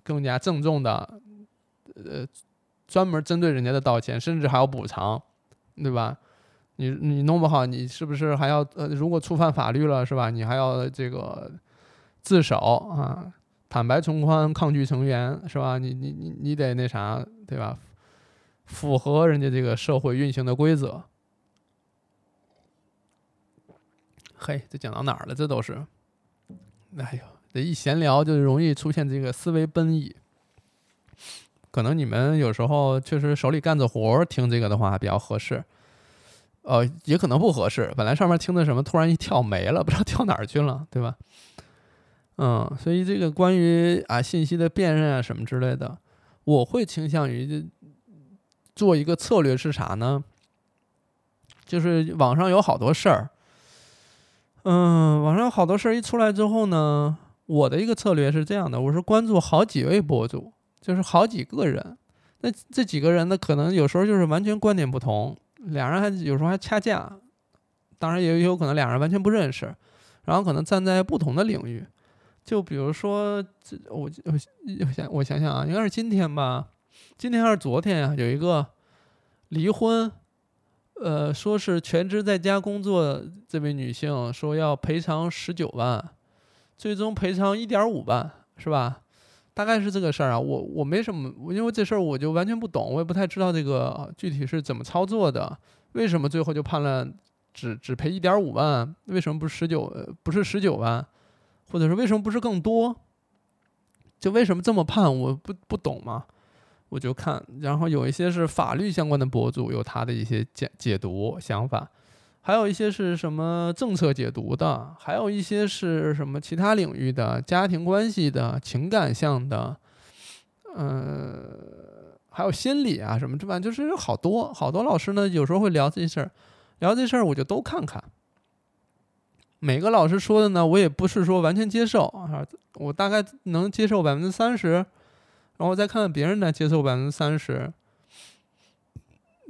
更加郑重的，呃，专门针对人家的道歉，甚至还要补偿，对吧？你你弄不好，你是不是还要呃，如果触犯法律了，是吧？你还要这个自首啊，坦白从宽，抗拒从严，是吧？你你你你得那啥，对吧？符合人家这个社会运行的规则。嘿，这讲到哪儿了？这都是，哎呦，这一闲聊就容易出现这个思维奔逸。可能你们有时候确实手里干着活儿，听这个的话比较合适。呃，也可能不合适。本来上面听的什么，突然一跳没了，不知道跳哪儿去了，对吧？嗯，所以这个关于啊信息的辨认啊什么之类的，我会倾向于做一个策略是啥呢？就是网上有好多事儿。嗯，网上有好多事儿一出来之后呢，我的一个策略是这样的：我是关注好几位博主，就是好几个人。那这几个人呢，可能有时候就是完全观点不同，俩人还有时候还掐架。当然也有可能俩人完全不认识，然后可能站在不同的领域。就比如说，这我我想我想想啊，应该是今天吧？今天还是昨天啊？有一个离婚。呃，说是全职在家工作，这位女性说要赔偿十九万，最终赔偿一点五万，是吧？大概是这个事儿啊。我我没什么，因为这事儿我就完全不懂，我也不太知道这个具体是怎么操作的。为什么最后就判了只只赔一点五万？为什么不是十九？不是十九万？或者说为什么不是更多？就为什么这么判？我不不懂嘛。我就看，然后有一些是法律相关的博主有他的一些解解读想法，还有一些是什么政策解读的，还有一些是什么其他领域的家庭关系的情感向的，呃，还有心理啊什么，这吧就是好多好多老师呢，有时候会聊这事儿，聊这事儿我就都看看。每个老师说的呢，我也不是说完全接受啊，我大概能接受百分之三十。然后我再看看别人呢，接受百分之三十。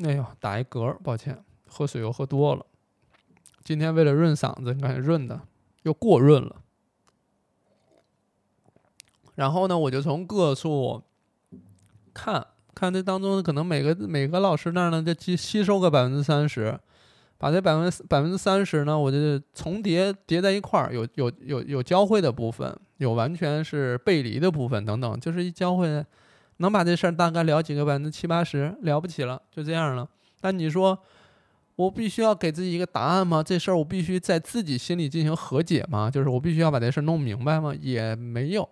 哎呦，打一嗝，抱歉，喝水又喝多了。今天为了润嗓子，你看润的又过润了。然后呢，我就从各处看看这当中，可能每个每个老师那儿呢，就吸吸收个百分之三十。把这百分之百分之三十呢，我就重叠叠在一块儿，有有有有交汇的部分，有完全是背离的部分等等，就是一交汇，能把这事儿大概了解个百分之七八十，了不起了，就这样了。但你说我必须要给自己一个答案吗？这事儿我必须在自己心里进行和解吗？就是我必须要把这事儿弄明白吗？也没有，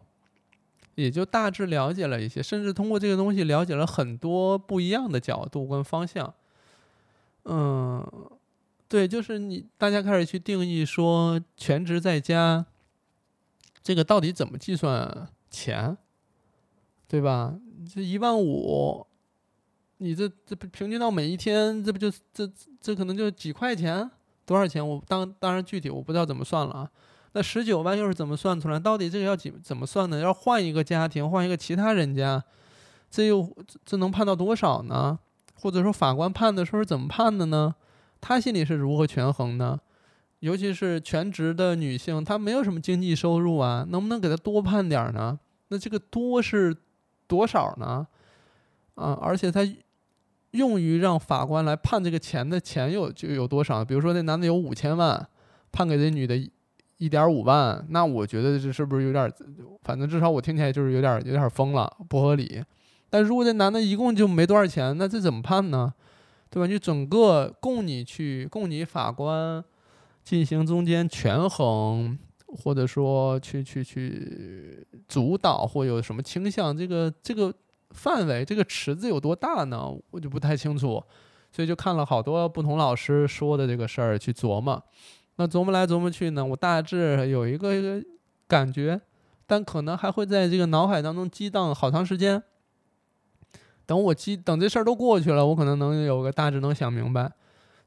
也就大致了解了一些，甚至通过这个东西了解了很多不一样的角度跟方向，嗯。对，就是你，大家开始去定义说全职在家，这个到底怎么计算钱，对吧？这一万五，你这这平均到每一天，这不就这这可能就几块钱？多少钱？我当当然具体我不知道怎么算了啊。那十九万又是怎么算出来？到底这个要几怎么算呢？要换一个家庭，换一个其他人家，这又这能判到多少呢？或者说法官判的时候是怎么判的呢？他心里是如何权衡呢？尤其是全职的女性，她没有什么经济收入啊，能不能给她多判点呢？那这个多是多少呢？啊，而且她用于让法官来判这个钱的钱有就有多少？比如说那男的有五千万，判给这女的一点五万，那我觉得这是不是有点？反正至少我听起来就是有点有点疯了，不合理。但如果这男的一共就没多少钱，那这怎么判呢？对吧？你整个供你去供你法官进行中间权衡，或者说去去去主导或有什么倾向，这个这个范围这个池子有多大呢？我就不太清楚，所以就看了好多不同老师说的这个事儿去琢磨。那琢磨来琢磨去呢，我大致有一个感觉，但可能还会在这个脑海当中激荡好长时间。等我激等这事儿都过去了，我可能能有个大致能想明白。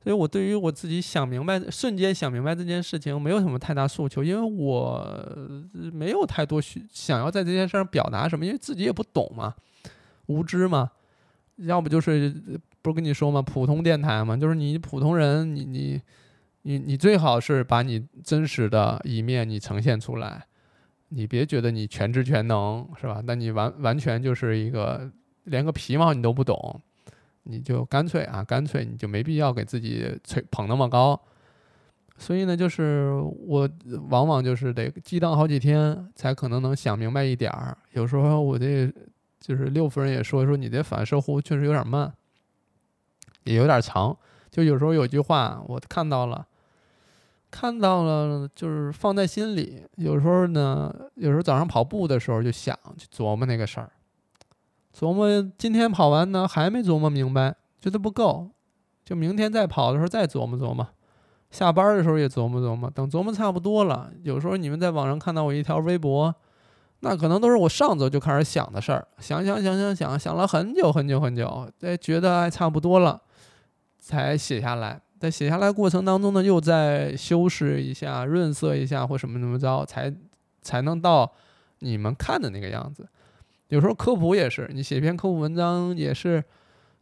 所以我对于我自己想明白，瞬间想明白这件事情，没有什么太大诉求，因为我没有太多需想要在这件事上表达什么，因为自己也不懂嘛，无知嘛，要不就是不是跟你说嘛，普通电台嘛，就是你普通人，你你你你最好是把你真实的一面你呈现出来，你别觉得你全知全能，是吧？那你完完全就是一个连个皮毛你都不懂。你就干脆啊，干脆你就没必要给自己吹捧那么高，所以呢，就是我往往就是得激荡好几天才可能能想明白一点儿。有时候我这就是六夫人也说说你这反射弧确实有点慢，也有点长。就有时候有句话我看到了，看到了就是放在心里。有时候呢，有时候早上跑步的时候就想去琢磨那个事儿。琢磨今天跑完呢，还没琢磨明白，觉得不够，就明天再跑的时候再琢磨琢磨，下班的时候也琢磨琢磨，等琢磨差不多了，有时候你们在网上看到我一条微博，那可能都是我上周就开始想的事儿，想想想想想想了很久很久很久，哎，觉得还差不多了，才写下来，在写下来过程当中呢，又再修饰一下、润色一下或什么怎么着，才才能到你们看的那个样子。有时候科普也是，你写篇科普文章也是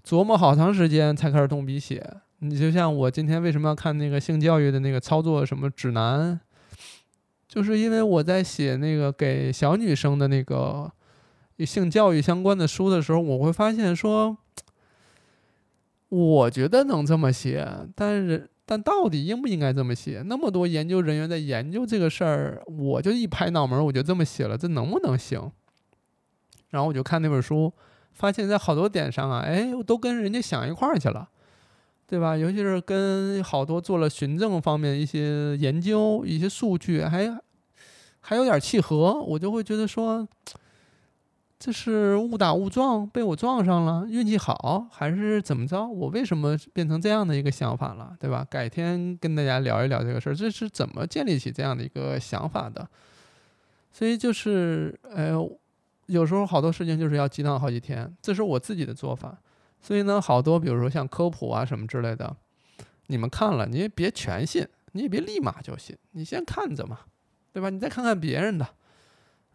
琢磨好长时间才开始动笔写。你就像我今天为什么要看那个性教育的那个操作什么指南，就是因为我在写那个给小女生的那个性教育相关的书的时候，我会发现说，我觉得能这么写，但是但到底应不应该这么写？那么多研究人员在研究这个事儿，我就一拍脑门，我就这么写了，这能不能行？然后我就看那本书，发现在好多点上啊，哎，我都跟人家想一块儿去了，对吧？尤其是跟好多做了循证方面一些研究、一些数据，还还有点契合，我就会觉得说，这是误打误撞被我撞上了，运气好，还是怎么着？我为什么变成这样的一个想法了，对吧？改天跟大家聊一聊这个事儿，这是怎么建立起这样的一个想法的？所以就是，哎。有时候好多事情就是要激荡好几天，这是我自己的做法。所以呢，好多比如说像科普啊什么之类的，你们看了你也别全信，你也别立马就信，你先看着嘛，对吧？你再看看别人的，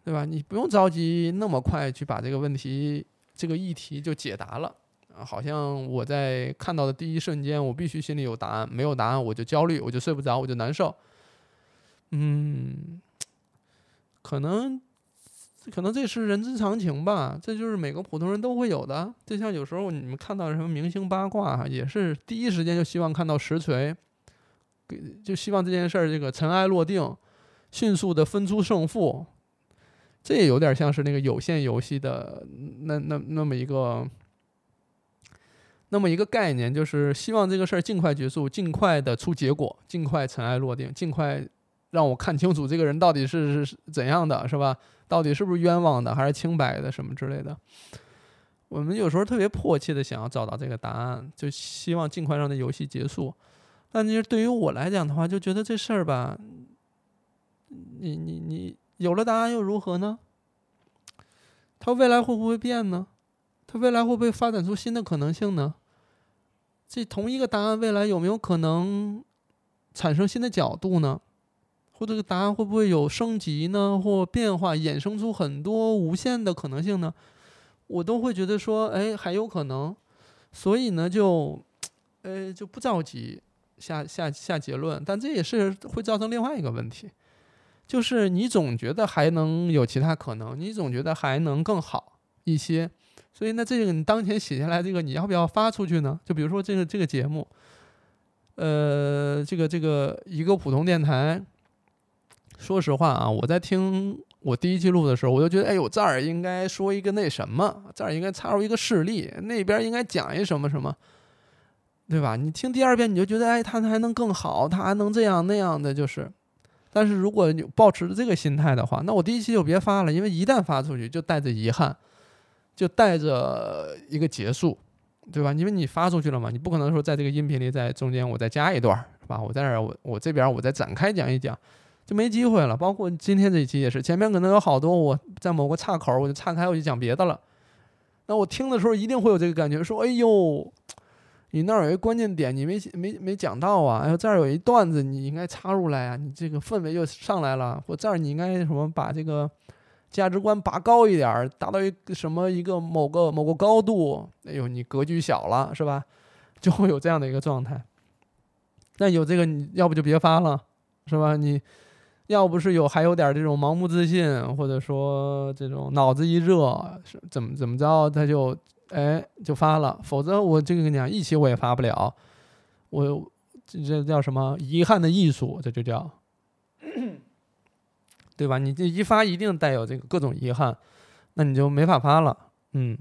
对吧？你不用着急那么快去把这个问题、这个议题就解答了！好像我在看到的第一瞬间，我必须心里有答案，没有答案我就焦虑，我就睡不着，我就难受。嗯，可能。可能这是人之常情吧，这就是每个普通人都会有的。就像有时候你们看到什么明星八卦，也是第一时间就希望看到实锤，给就希望这件事儿这个尘埃落定，迅速的分出胜负。这也有点像是那个有限游戏的那那那么一个那么一个概念，就是希望这个事儿尽快结束，尽快的出结果，尽快尘埃落定，尽快让我看清楚这个人到底是是怎样的，是吧？到底是不是冤枉的，还是清白的，什么之类的？我们有时候特别迫切的想要找到这个答案，就希望尽快让这游戏结束。但其实对于我来讲的话，就觉得这事儿吧，你你你有了答案又如何呢？它未来会不会变呢？它未来会不会发展出新的可能性呢？这同一个答案，未来有没有可能产生新的角度呢？这个答案会不会有升级呢？或变化，衍生出很多无限的可能性呢？我都会觉得说，哎，还有可能。所以呢，就，呃，就不着急下下下结论。但这也是会造成另外一个问题，就是你总觉得还能有其他可能，你总觉得还能更好一些。所以那，这个你当前写下来这个，你要不要发出去呢？就比如说这个这个节目，呃，这个这个一个普通电台。说实话啊，我在听我第一期录的时候，我就觉得，哎呦，这儿应该说一个那什么，这儿应该插入一个事例，那边应该讲一什么什么，对吧？你听第二遍，你就觉得，哎，他还能更好，他还能这样那样的，就是。但是如果你保持着这个心态的话，那我第一期就别发了，因为一旦发出去，就带着遗憾，就带着一个结束，对吧？因为你发出去了嘛，你不可能说在这个音频里在中间我再加一段，是吧？我在这儿，我我这边我再展开讲一讲。没机会了，包括今天这一期也是，前面可能有好多我在某个岔口，我就岔开，我就讲别的了。那我听的时候一定会有这个感觉，说：“哎呦，你那儿有一关键点，你没没没讲到啊！哎呦，这儿有一段子，你应该插入来啊！你这个氛围就上来了。或这儿你应该什么，把这个价值观拔高一点，达到一个什么一个某个某个高度。哎呦，你格局小了是吧？就会有这样的一个状态。那有这个，你要不就别发了，是吧？你要不是有还有点这种盲目自信，或者说这种脑子一热，是怎么怎么着，他就。哎，就发了，否则我这个跟你讲，一期我也发不了。我这这叫什么？遗憾的艺术，这就叫，对吧？你这一发一定带有这个各种遗憾，那你就没法发了。嗯，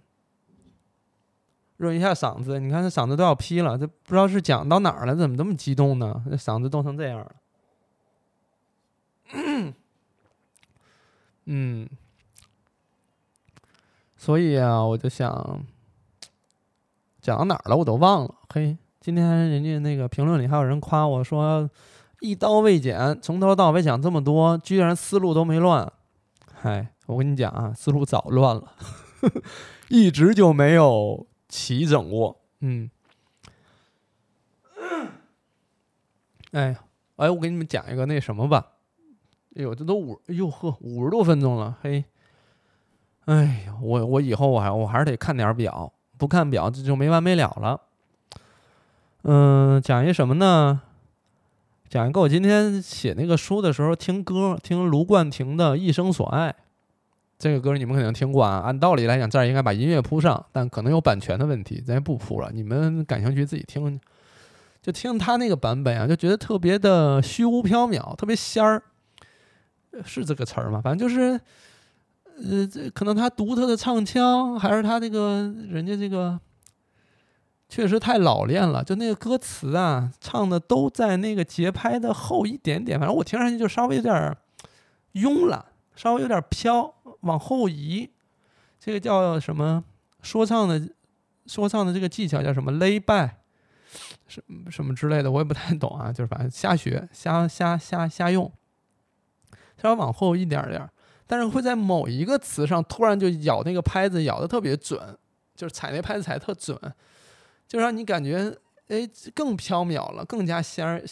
润一下嗓子，你看这嗓子都要劈了，这不知道是讲到哪儿了，怎么这么激动呢？这嗓子冻成这样了。嗯，所以啊，我就想。讲到哪儿了？我都忘了。嘿，今天人家那个评论里还有人夸我说，一刀未剪，从头到尾讲这么多，居然思路都没乱。嗨，我跟你讲啊，思路早乱了，一直就没有齐整过。嗯，哎，哎，我给你们讲一个那什么吧。哎呦，这都五，哎呦呵，五十多分钟了。嘿，哎呀，我我以后我还我还是得看点表。不看表这就没完没了了。嗯，讲一什么呢？讲一个我今天写那个书的时候听歌，听卢冠廷的《一生所爱》。这个歌你们肯定听过啊。按道理来讲，这儿应该把音乐铺上，但可能有版权的问题，咱不铺了。你们感兴趣自己听，就听他那个版本啊，就觉得特别的虚无缥缈，特别仙儿，是这个词儿吗？反正就是。呃，这可能他独特的唱腔，还是他这个人家这个，确实太老练了。就那个歌词啊，唱的都在那个节拍的后一点点，反正我听上去就稍微有点慵懒，稍微有点飘，往后移。这个叫什么？说唱的说唱的这个技巧叫什么？lay back，什什么之类的，我也不太懂啊。就是反正瞎学，瞎瞎瞎瞎用，稍微往后一点点。但是会在某一个词上突然就咬那个拍子，咬的特别准，就是踩那拍子踩特准，就让你感觉哎更飘渺了，更加仙儿，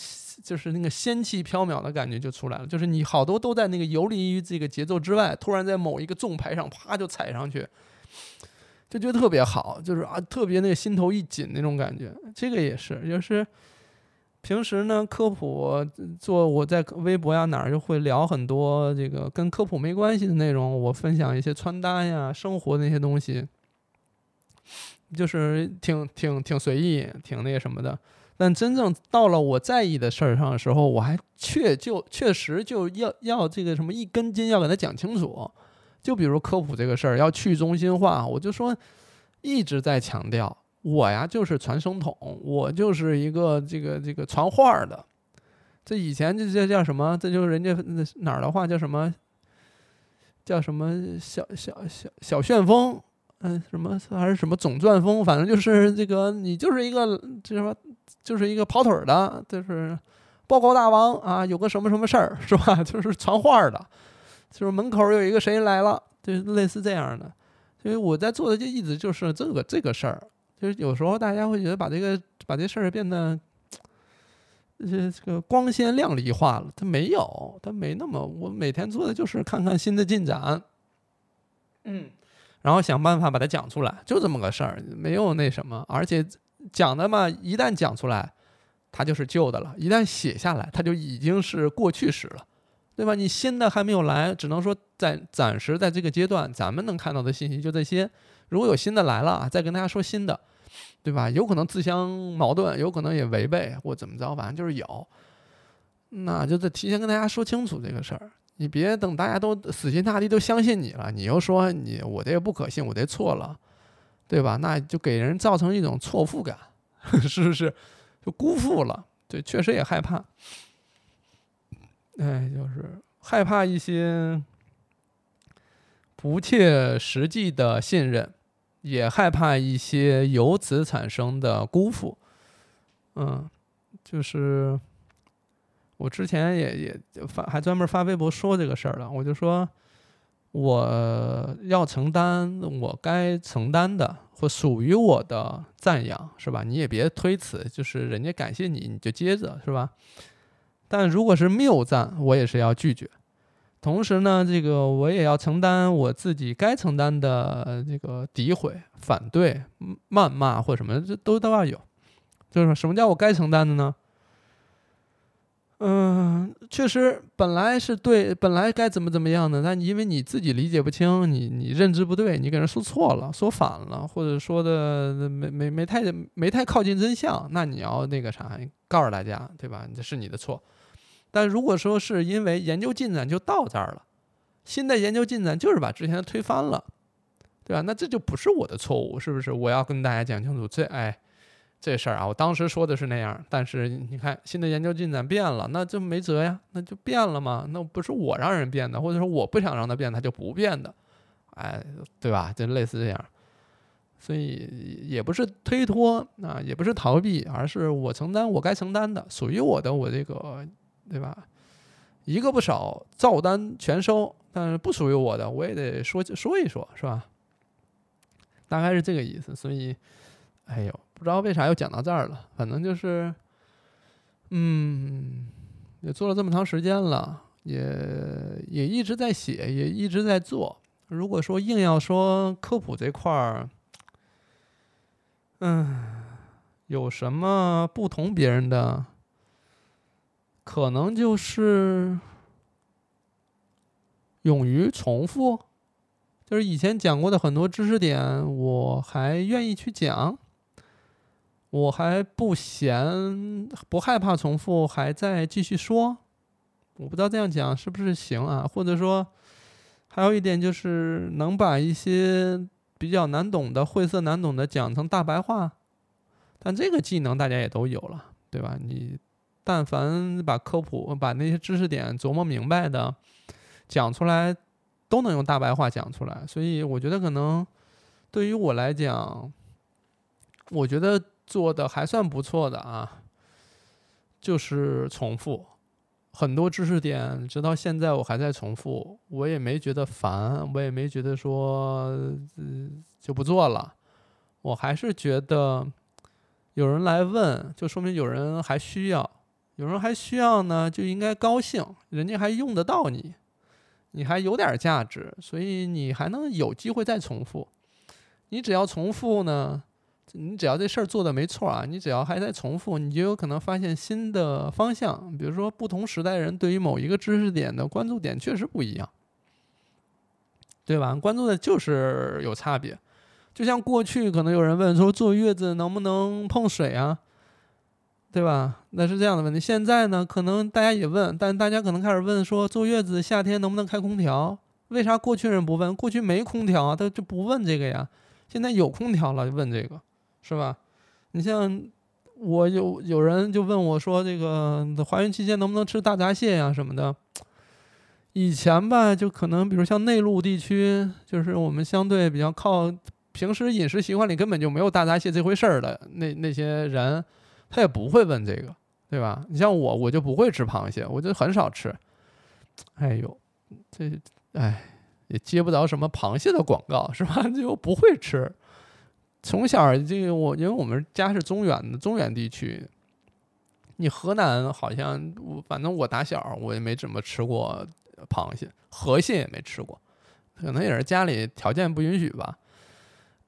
就是那个仙气飘渺的感觉就出来了。就是你好多都在那个游离于这个节奏之外，突然在某一个重拍上啪就踩上去，就觉得特别好，就是啊特别那个心头一紧那种感觉。这个也是，就是。平时呢，科普做我在微博呀哪儿就会聊很多这个跟科普没关系的内容，我分享一些穿搭呀、生活那些东西，就是挺挺挺随意、挺那什么的。但真正到了我在意的事儿上的时候，我还确就确实就要要这个什么一根筋要给他讲清楚。就比如科普这个事儿要去中心化，我就说一直在强调。我呀，就是传声筒，我就是一个这个这个传话的。这以前这这叫什么？这就是人家哪儿的话叫什么？叫什么小小小小旋风？嗯，什么还是什么总钻风？反正就是这个，你就是一个这什么，就是一个跑腿的，就是报告大王啊，有个什么什么事儿 是吧？就是传话的，就是门口有一个谁来了，就类似这样的。所以我在做的就一直就是这个这个事儿。就是有时候大家会觉得把这个把这事儿变得，这这个光鲜亮丽化了，它没有，它没那么。我每天做的就是看看新的进展，嗯，然后想办法把它讲出来，就这么个事儿，没有那什么。而且讲的嘛，一旦讲出来，它就是旧的了；一旦写下来，它就已经是过去时了，对吧？你新的还没有来，只能说在暂时在这个阶段，咱们能看到的信息就这些。如果有新的来了啊，再跟大家说新的。对吧？有可能自相矛盾，有可能也违背或怎么着，反正就是有。那就得提前跟大家说清楚这个事儿，你别等大家都死心塌地都相信你了，你又说你我这不可信，我这错了，对吧？那就给人造成一种错付感，是不是？就辜负了，对，确实也害怕。哎，就是害怕一些不切实际的信任。也害怕一些由此产生的辜负，嗯，就是我之前也也发还专门发微博说这个事儿了。我就说，我要承担我该承担的或属于我的赞扬，是吧？你也别推辞，就是人家感谢你，你就接着，是吧？但如果是谬赞，我也是要拒绝。同时呢，这个我也要承担我自己该承担的这个诋毁、反对、谩骂或者什么，这都都要有。就是什么叫我该承担的呢？嗯，确实，本来是对，本来该怎么怎么样的，但因为你自己理解不清，你你认知不对，你给人说错了，说反了，或者说的没没没太没太靠近真相，那你要那个啥，告诉大家，对吧？这是你的错。但如果说是因为研究进展就到这儿了，新的研究进展就是把之前的推翻了，对吧？那这就不是我的错误，是不是？我要跟大家讲清楚，这哎。这事儿啊，我当时说的是那样，但是你看新的研究进展变了，那就没辙呀，那就变了嘛，那不是我让人变的，或者说我不想让它变，它就不变的，哎，对吧？就类似这样，所以也不是推脱啊，也不是逃避，而是我承担我该承担的，属于我的，我这个，对吧？一个不少，照单全收，但是不属于我的，我也得说说一说，是吧？大概是这个意思，所以，哎呦。不知道为啥又讲到这儿了，反正就是，嗯，也做了这么长时间了，也也一直在写，也一直在做。如果说硬要说科普这块儿，嗯，有什么不同别人的，可能就是勇于重复，就是以前讲过的很多知识点，我还愿意去讲。我还不嫌不害怕重复，还在继续说。我不知道这样讲是不是行啊？或者说，还有一点就是能把一些比较难懂的、晦涩难懂的讲成大白话。但这个技能大家也都有了，对吧？你但凡把科普、把那些知识点琢磨明白的讲出来，都能用大白话讲出来。所以我觉得可能对于我来讲，我觉得。做的还算不错的啊，就是重复很多知识点，直到现在我还在重复，我也没觉得烦，我也没觉得说就不做了，我还是觉得有人来问，就说明有人还需要，有人还需要呢，就应该高兴，人家还用得到你，你还有点价值，所以你还能有机会再重复，你只要重复呢。你只要这事儿做的没错啊，你只要还在重复，你就有可能发现新的方向。比如说，不同时代人对于某一个知识点的关注点确实不一样，对吧？关注的就是有差别。就像过去可能有人问说，坐月子能不能碰水啊？对吧？那是这样的问题。现在呢，可能大家也问，但大家可能开始问说，坐月子夏天能不能开空调？为啥过去人不问？过去没空调啊，他就不问这个呀。现在有空调了，就问这个。是吧？你像我有有人就问我说：“这个怀孕期间能不能吃大闸蟹呀什么的？”以前吧，就可能比如像内陆地区，就是我们相对比较靠平时饮食习惯里根本就没有大闸蟹这回事儿的那那些人，他也不会问这个，对吧？你像我，我就不会吃螃蟹，我就很少吃。哎呦，这哎也接不着什么螃蟹的广告，是吧？就不会吃。从小这个我，因为我们家是中原的中原地区，你河南好像我反正我打小我也没怎么吃过螃蟹，河蟹也没吃过，可能也是家里条件不允许吧。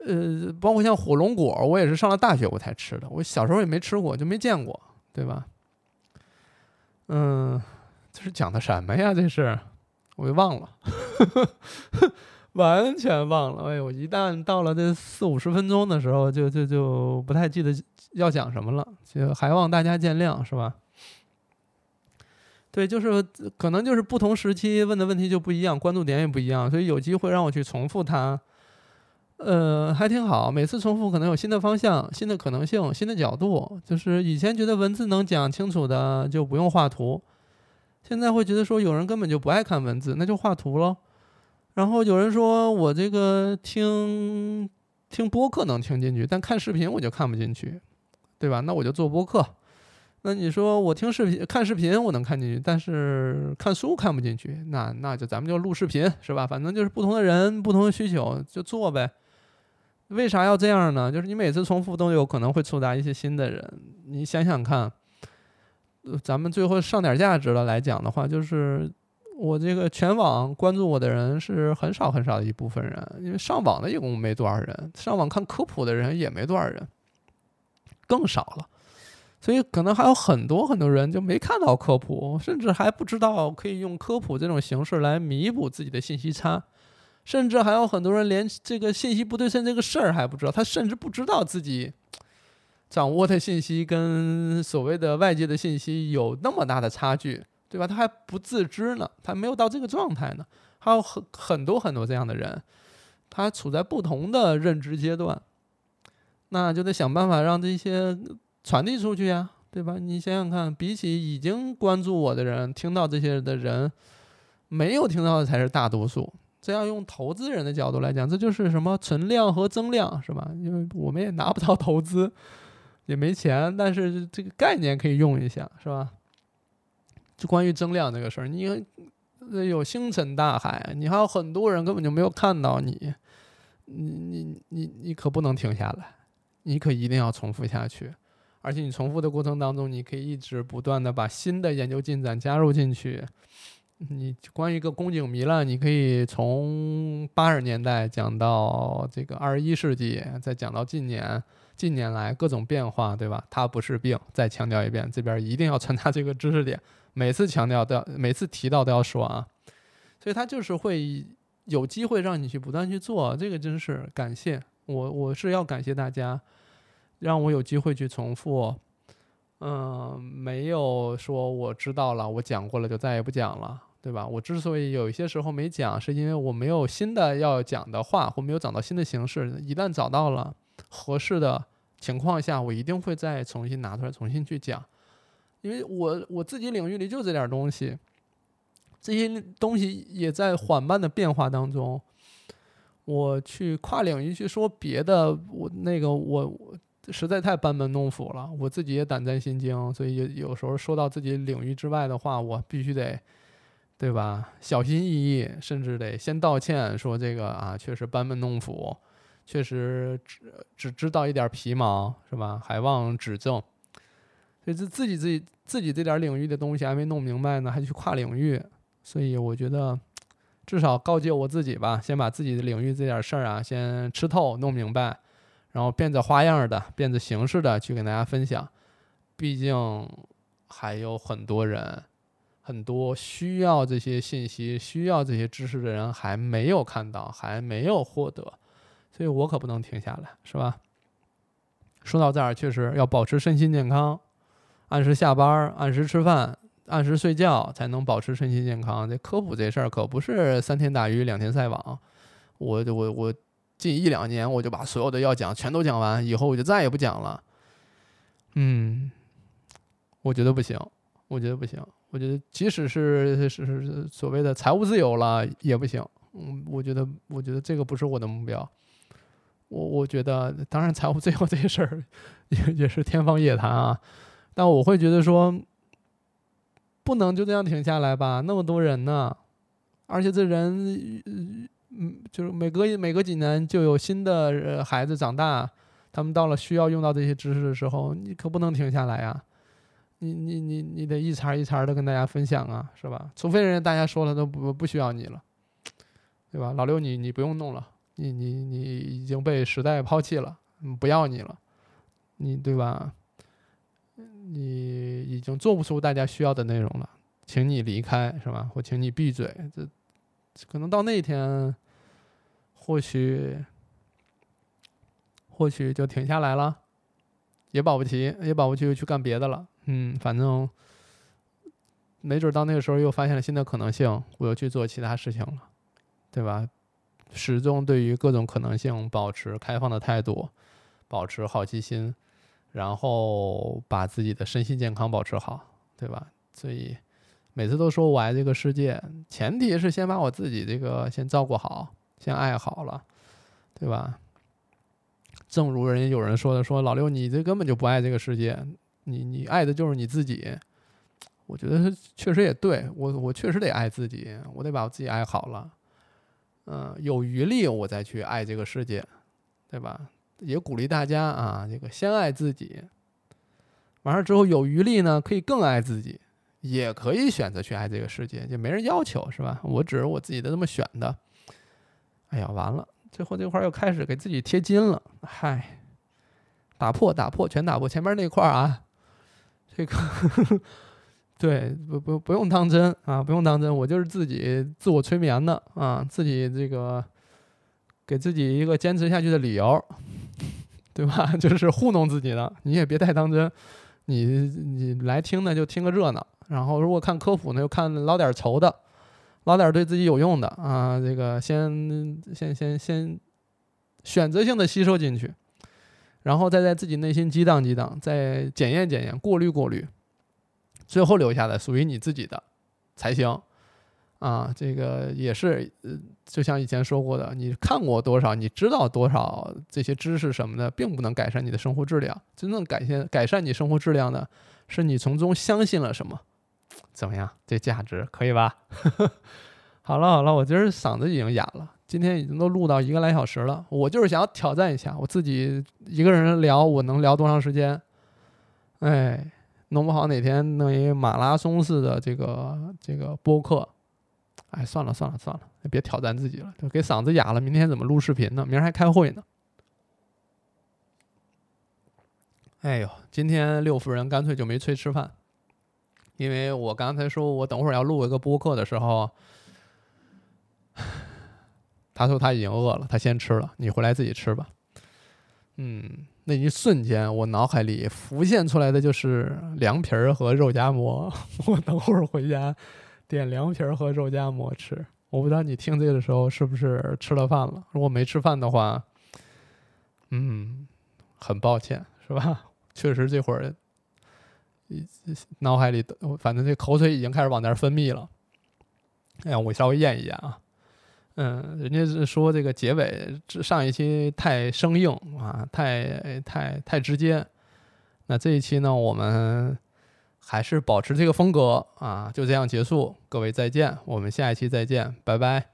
呃，包括像火龙果，我也是上了大学我才吃的，我小时候也没吃过，就没见过，对吧？嗯，这是讲的什么呀？这是我给忘了。完全忘了，哎呦！一旦到了这四五十分钟的时候，就就就不太记得要讲什么了，就还望大家见谅，是吧？对，就是可能就是不同时期问的问题就不一样，关注点也不一样，所以有机会让我去重复它，呃，还挺好。每次重复可能有新的方向、新的可能性、新的角度。就是以前觉得文字能讲清楚的就不用画图，现在会觉得说有人根本就不爱看文字，那就画图喽。然后有人说我这个听听播客能听进去，但看视频我就看不进去，对吧？那我就做播客，那你说我听视频、看视频我能看进去，但是看书看不进去，那那就咱们就录视频是吧？反正就是不同的人、不同的需求就做呗。为啥要这样呢？就是你每次重复都有可能会触达一些新的人。你想想看，咱们最后上点价值了来讲的话，就是我这个全网关注我的人是很少很少的一部分人，因为上网的一共没多少人，上网看科普的人也没多少人，更少了。所以可能还有很多很多人就没看到科普，甚至还不知道可以用科普这种形式来弥补自己的信息差，甚至还有很多人连这个信息不对称这个事儿还不知道，他甚至不知道自己掌握的信息跟所谓的外界的信息有那么大的差距，对吧？他还不自知呢，他没有到这个状态呢。还有很很多很多这样的人，他处在不同的认知阶段，那就得想办法让这些。传递出去呀，对吧？你想想看，比起已经关注我的人，听到这些的人，没有听到的才是大多数。这要用投资人的角度来讲，这就是什么存量和增量，是吧？因为我们也拿不到投资，也没钱，但是这个概念可以用一下，是吧？就关于增量这个事儿，你有星辰大海，你还有很多人根本就没有看到你，你你你你可不能停下来，你可一定要重复下去。而且你重复的过程当中，你可以一直不断的把新的研究进展加入进去。你关于一个宫颈糜烂，你可以从八十年代讲到这个二十一世纪，再讲到近年近年来各种变化，对吧？它不是病，再强调一遍，这边一定要传达这个知识点，每次强调都要，每次提到都要说啊。所以它就是会有机会让你去不断去做，这个真是感谢我，我是要感谢大家。让我有机会去重复，嗯，没有说我知道了，我讲过了就再也不讲了，对吧？我之所以有一些时候没讲，是因为我没有新的要讲的话，或没有找到新的形式。一旦找到了合适的情况下，我一定会再重新拿出来重新去讲，因为我我自己领域里就这点东西，这些东西也在缓慢的变化当中。我去跨领域去说别的，我那个我我。实在太班门弄斧了，我自己也胆战心惊，所以有有时候说到自己领域之外的话，我必须得，对吧？小心翼翼，甚至得先道歉，说这个啊，确实班门弄斧，确实只只知道一点皮毛，是吧？还望指正。所以这自己自己自己这点领域的东西还没弄明白呢，还去跨领域，所以我觉得至少告诫我自己吧，先把自己的领域这点事儿啊，先吃透弄明白。然后变着花样的、变着形式的去跟大家分享，毕竟还有很多人，很多需要这些信息、需要这些知识的人还没有看到，还没有获得，所以我可不能停下来，是吧？说到这儿，确实要保持身心健康，按时下班、按时吃饭、按时睡觉，才能保持身心健康。这科普这事儿可不是三天打鱼两天晒网，我我我。近一两年，我就把所有的要讲全都讲完，以后我就再也不讲了。嗯，我觉得不行，我觉得不行，我觉得即使是是是所谓的财务自由了也不行。嗯，我觉得我觉得这个不是我的目标。我我觉得，当然财务自由这事儿也也是天方夜谭啊。但我会觉得说，不能就这样停下来吧？那么多人呢，而且这人。嗯，就是每隔每隔几年就有新的孩子长大，他们到了需要用到这些知识的时候，你可不能停下来呀！你你你你得一茬一茬的跟大家分享啊，是吧？除非人家大家说了都不不需要你了，对吧？老刘，你你不用弄了，你你你已经被时代抛弃了，不要你了，你对吧？你已经做不出大家需要的内容了，请你离开，是吧？或请你闭嘴，这可能到那一天。或许，或许就停下来了，也保不齐，也保不齐又去干别的了。嗯，反正没准到那个时候又发现了新的可能性，我又去做其他事情了，对吧？始终对于各种可能性保持开放的态度，保持好奇心，然后把自己的身心健康保持好，对吧？所以每次都说我爱这个世界，前提是先把我自己这个先照顾好。先爱好了，对吧？正如人家有人说的，说老六你这根本就不爱这个世界，你你爱的就是你自己。我觉得确实也对我，我确实得爱自己，我得把我自己爱好了。嗯，有余力我再去爱这个世界，对吧？也鼓励大家啊，这个先爱自己，完了之后有余力呢，可以更爱自己，也可以选择去爱这个世界，就没人要求，是吧？我只是我自己的这么选的。哎呀，完了，最后这块又开始给自己贴金了，嗨，打破打破全打破，前面那块啊，这个。对，不不不用当真啊，不用当真，我就是自己自我催眠的啊，自己这个给自己一个坚持下去的理由，对吧？就是糊弄自己的，你也别太当真，你你来听呢就听个热闹，然后如果看科普呢，就看捞点稠的，捞点对自己有用的啊，这个先先先先选择性的吸收进去，然后再在自己内心激荡激荡，再检验检验，过滤过滤。最后留下的属于你自己的才行，啊，这个也是，呃，就像以前说过的，你看过多少，你知道多少这些知识什么的，并不能改善你的生活质量。真正改善改善你生活质量的，是你从中相信了什么？怎么样？这价值可以吧？好了好了，我今儿嗓子已经哑了，今天已经都录到一个来小时了。我就是想要挑战一下，我自己一个人聊，我能聊多长时间？哎。弄不好哪天弄一马拉松式的这个这个播客，哎，算了算了算了，别挑战自己了，给嗓子哑了。明天怎么录视频呢？明儿还开会呢。哎呦，今天六夫人干脆就没催吃饭，因为我刚才说我等会儿要录一个播客的时候，他说他已经饿了，他先吃了，你回来自己吃吧。嗯。那一瞬间，我脑海里浮现出来的就是凉皮儿和肉夹馍。我等会儿回家点凉皮儿和肉夹馍吃。我不知道你听这个的时候是不是吃了饭了？如果没吃饭的话，嗯，很抱歉，是吧？确实这会儿，脑海里反正这口水已经开始往那儿分泌了。哎呀，我稍微咽一咽啊。嗯，人家是说这个结尾上一期太生硬啊，太太太直接。那这一期呢，我们还是保持这个风格啊，就这样结束。各位再见，我们下一期再见，拜拜。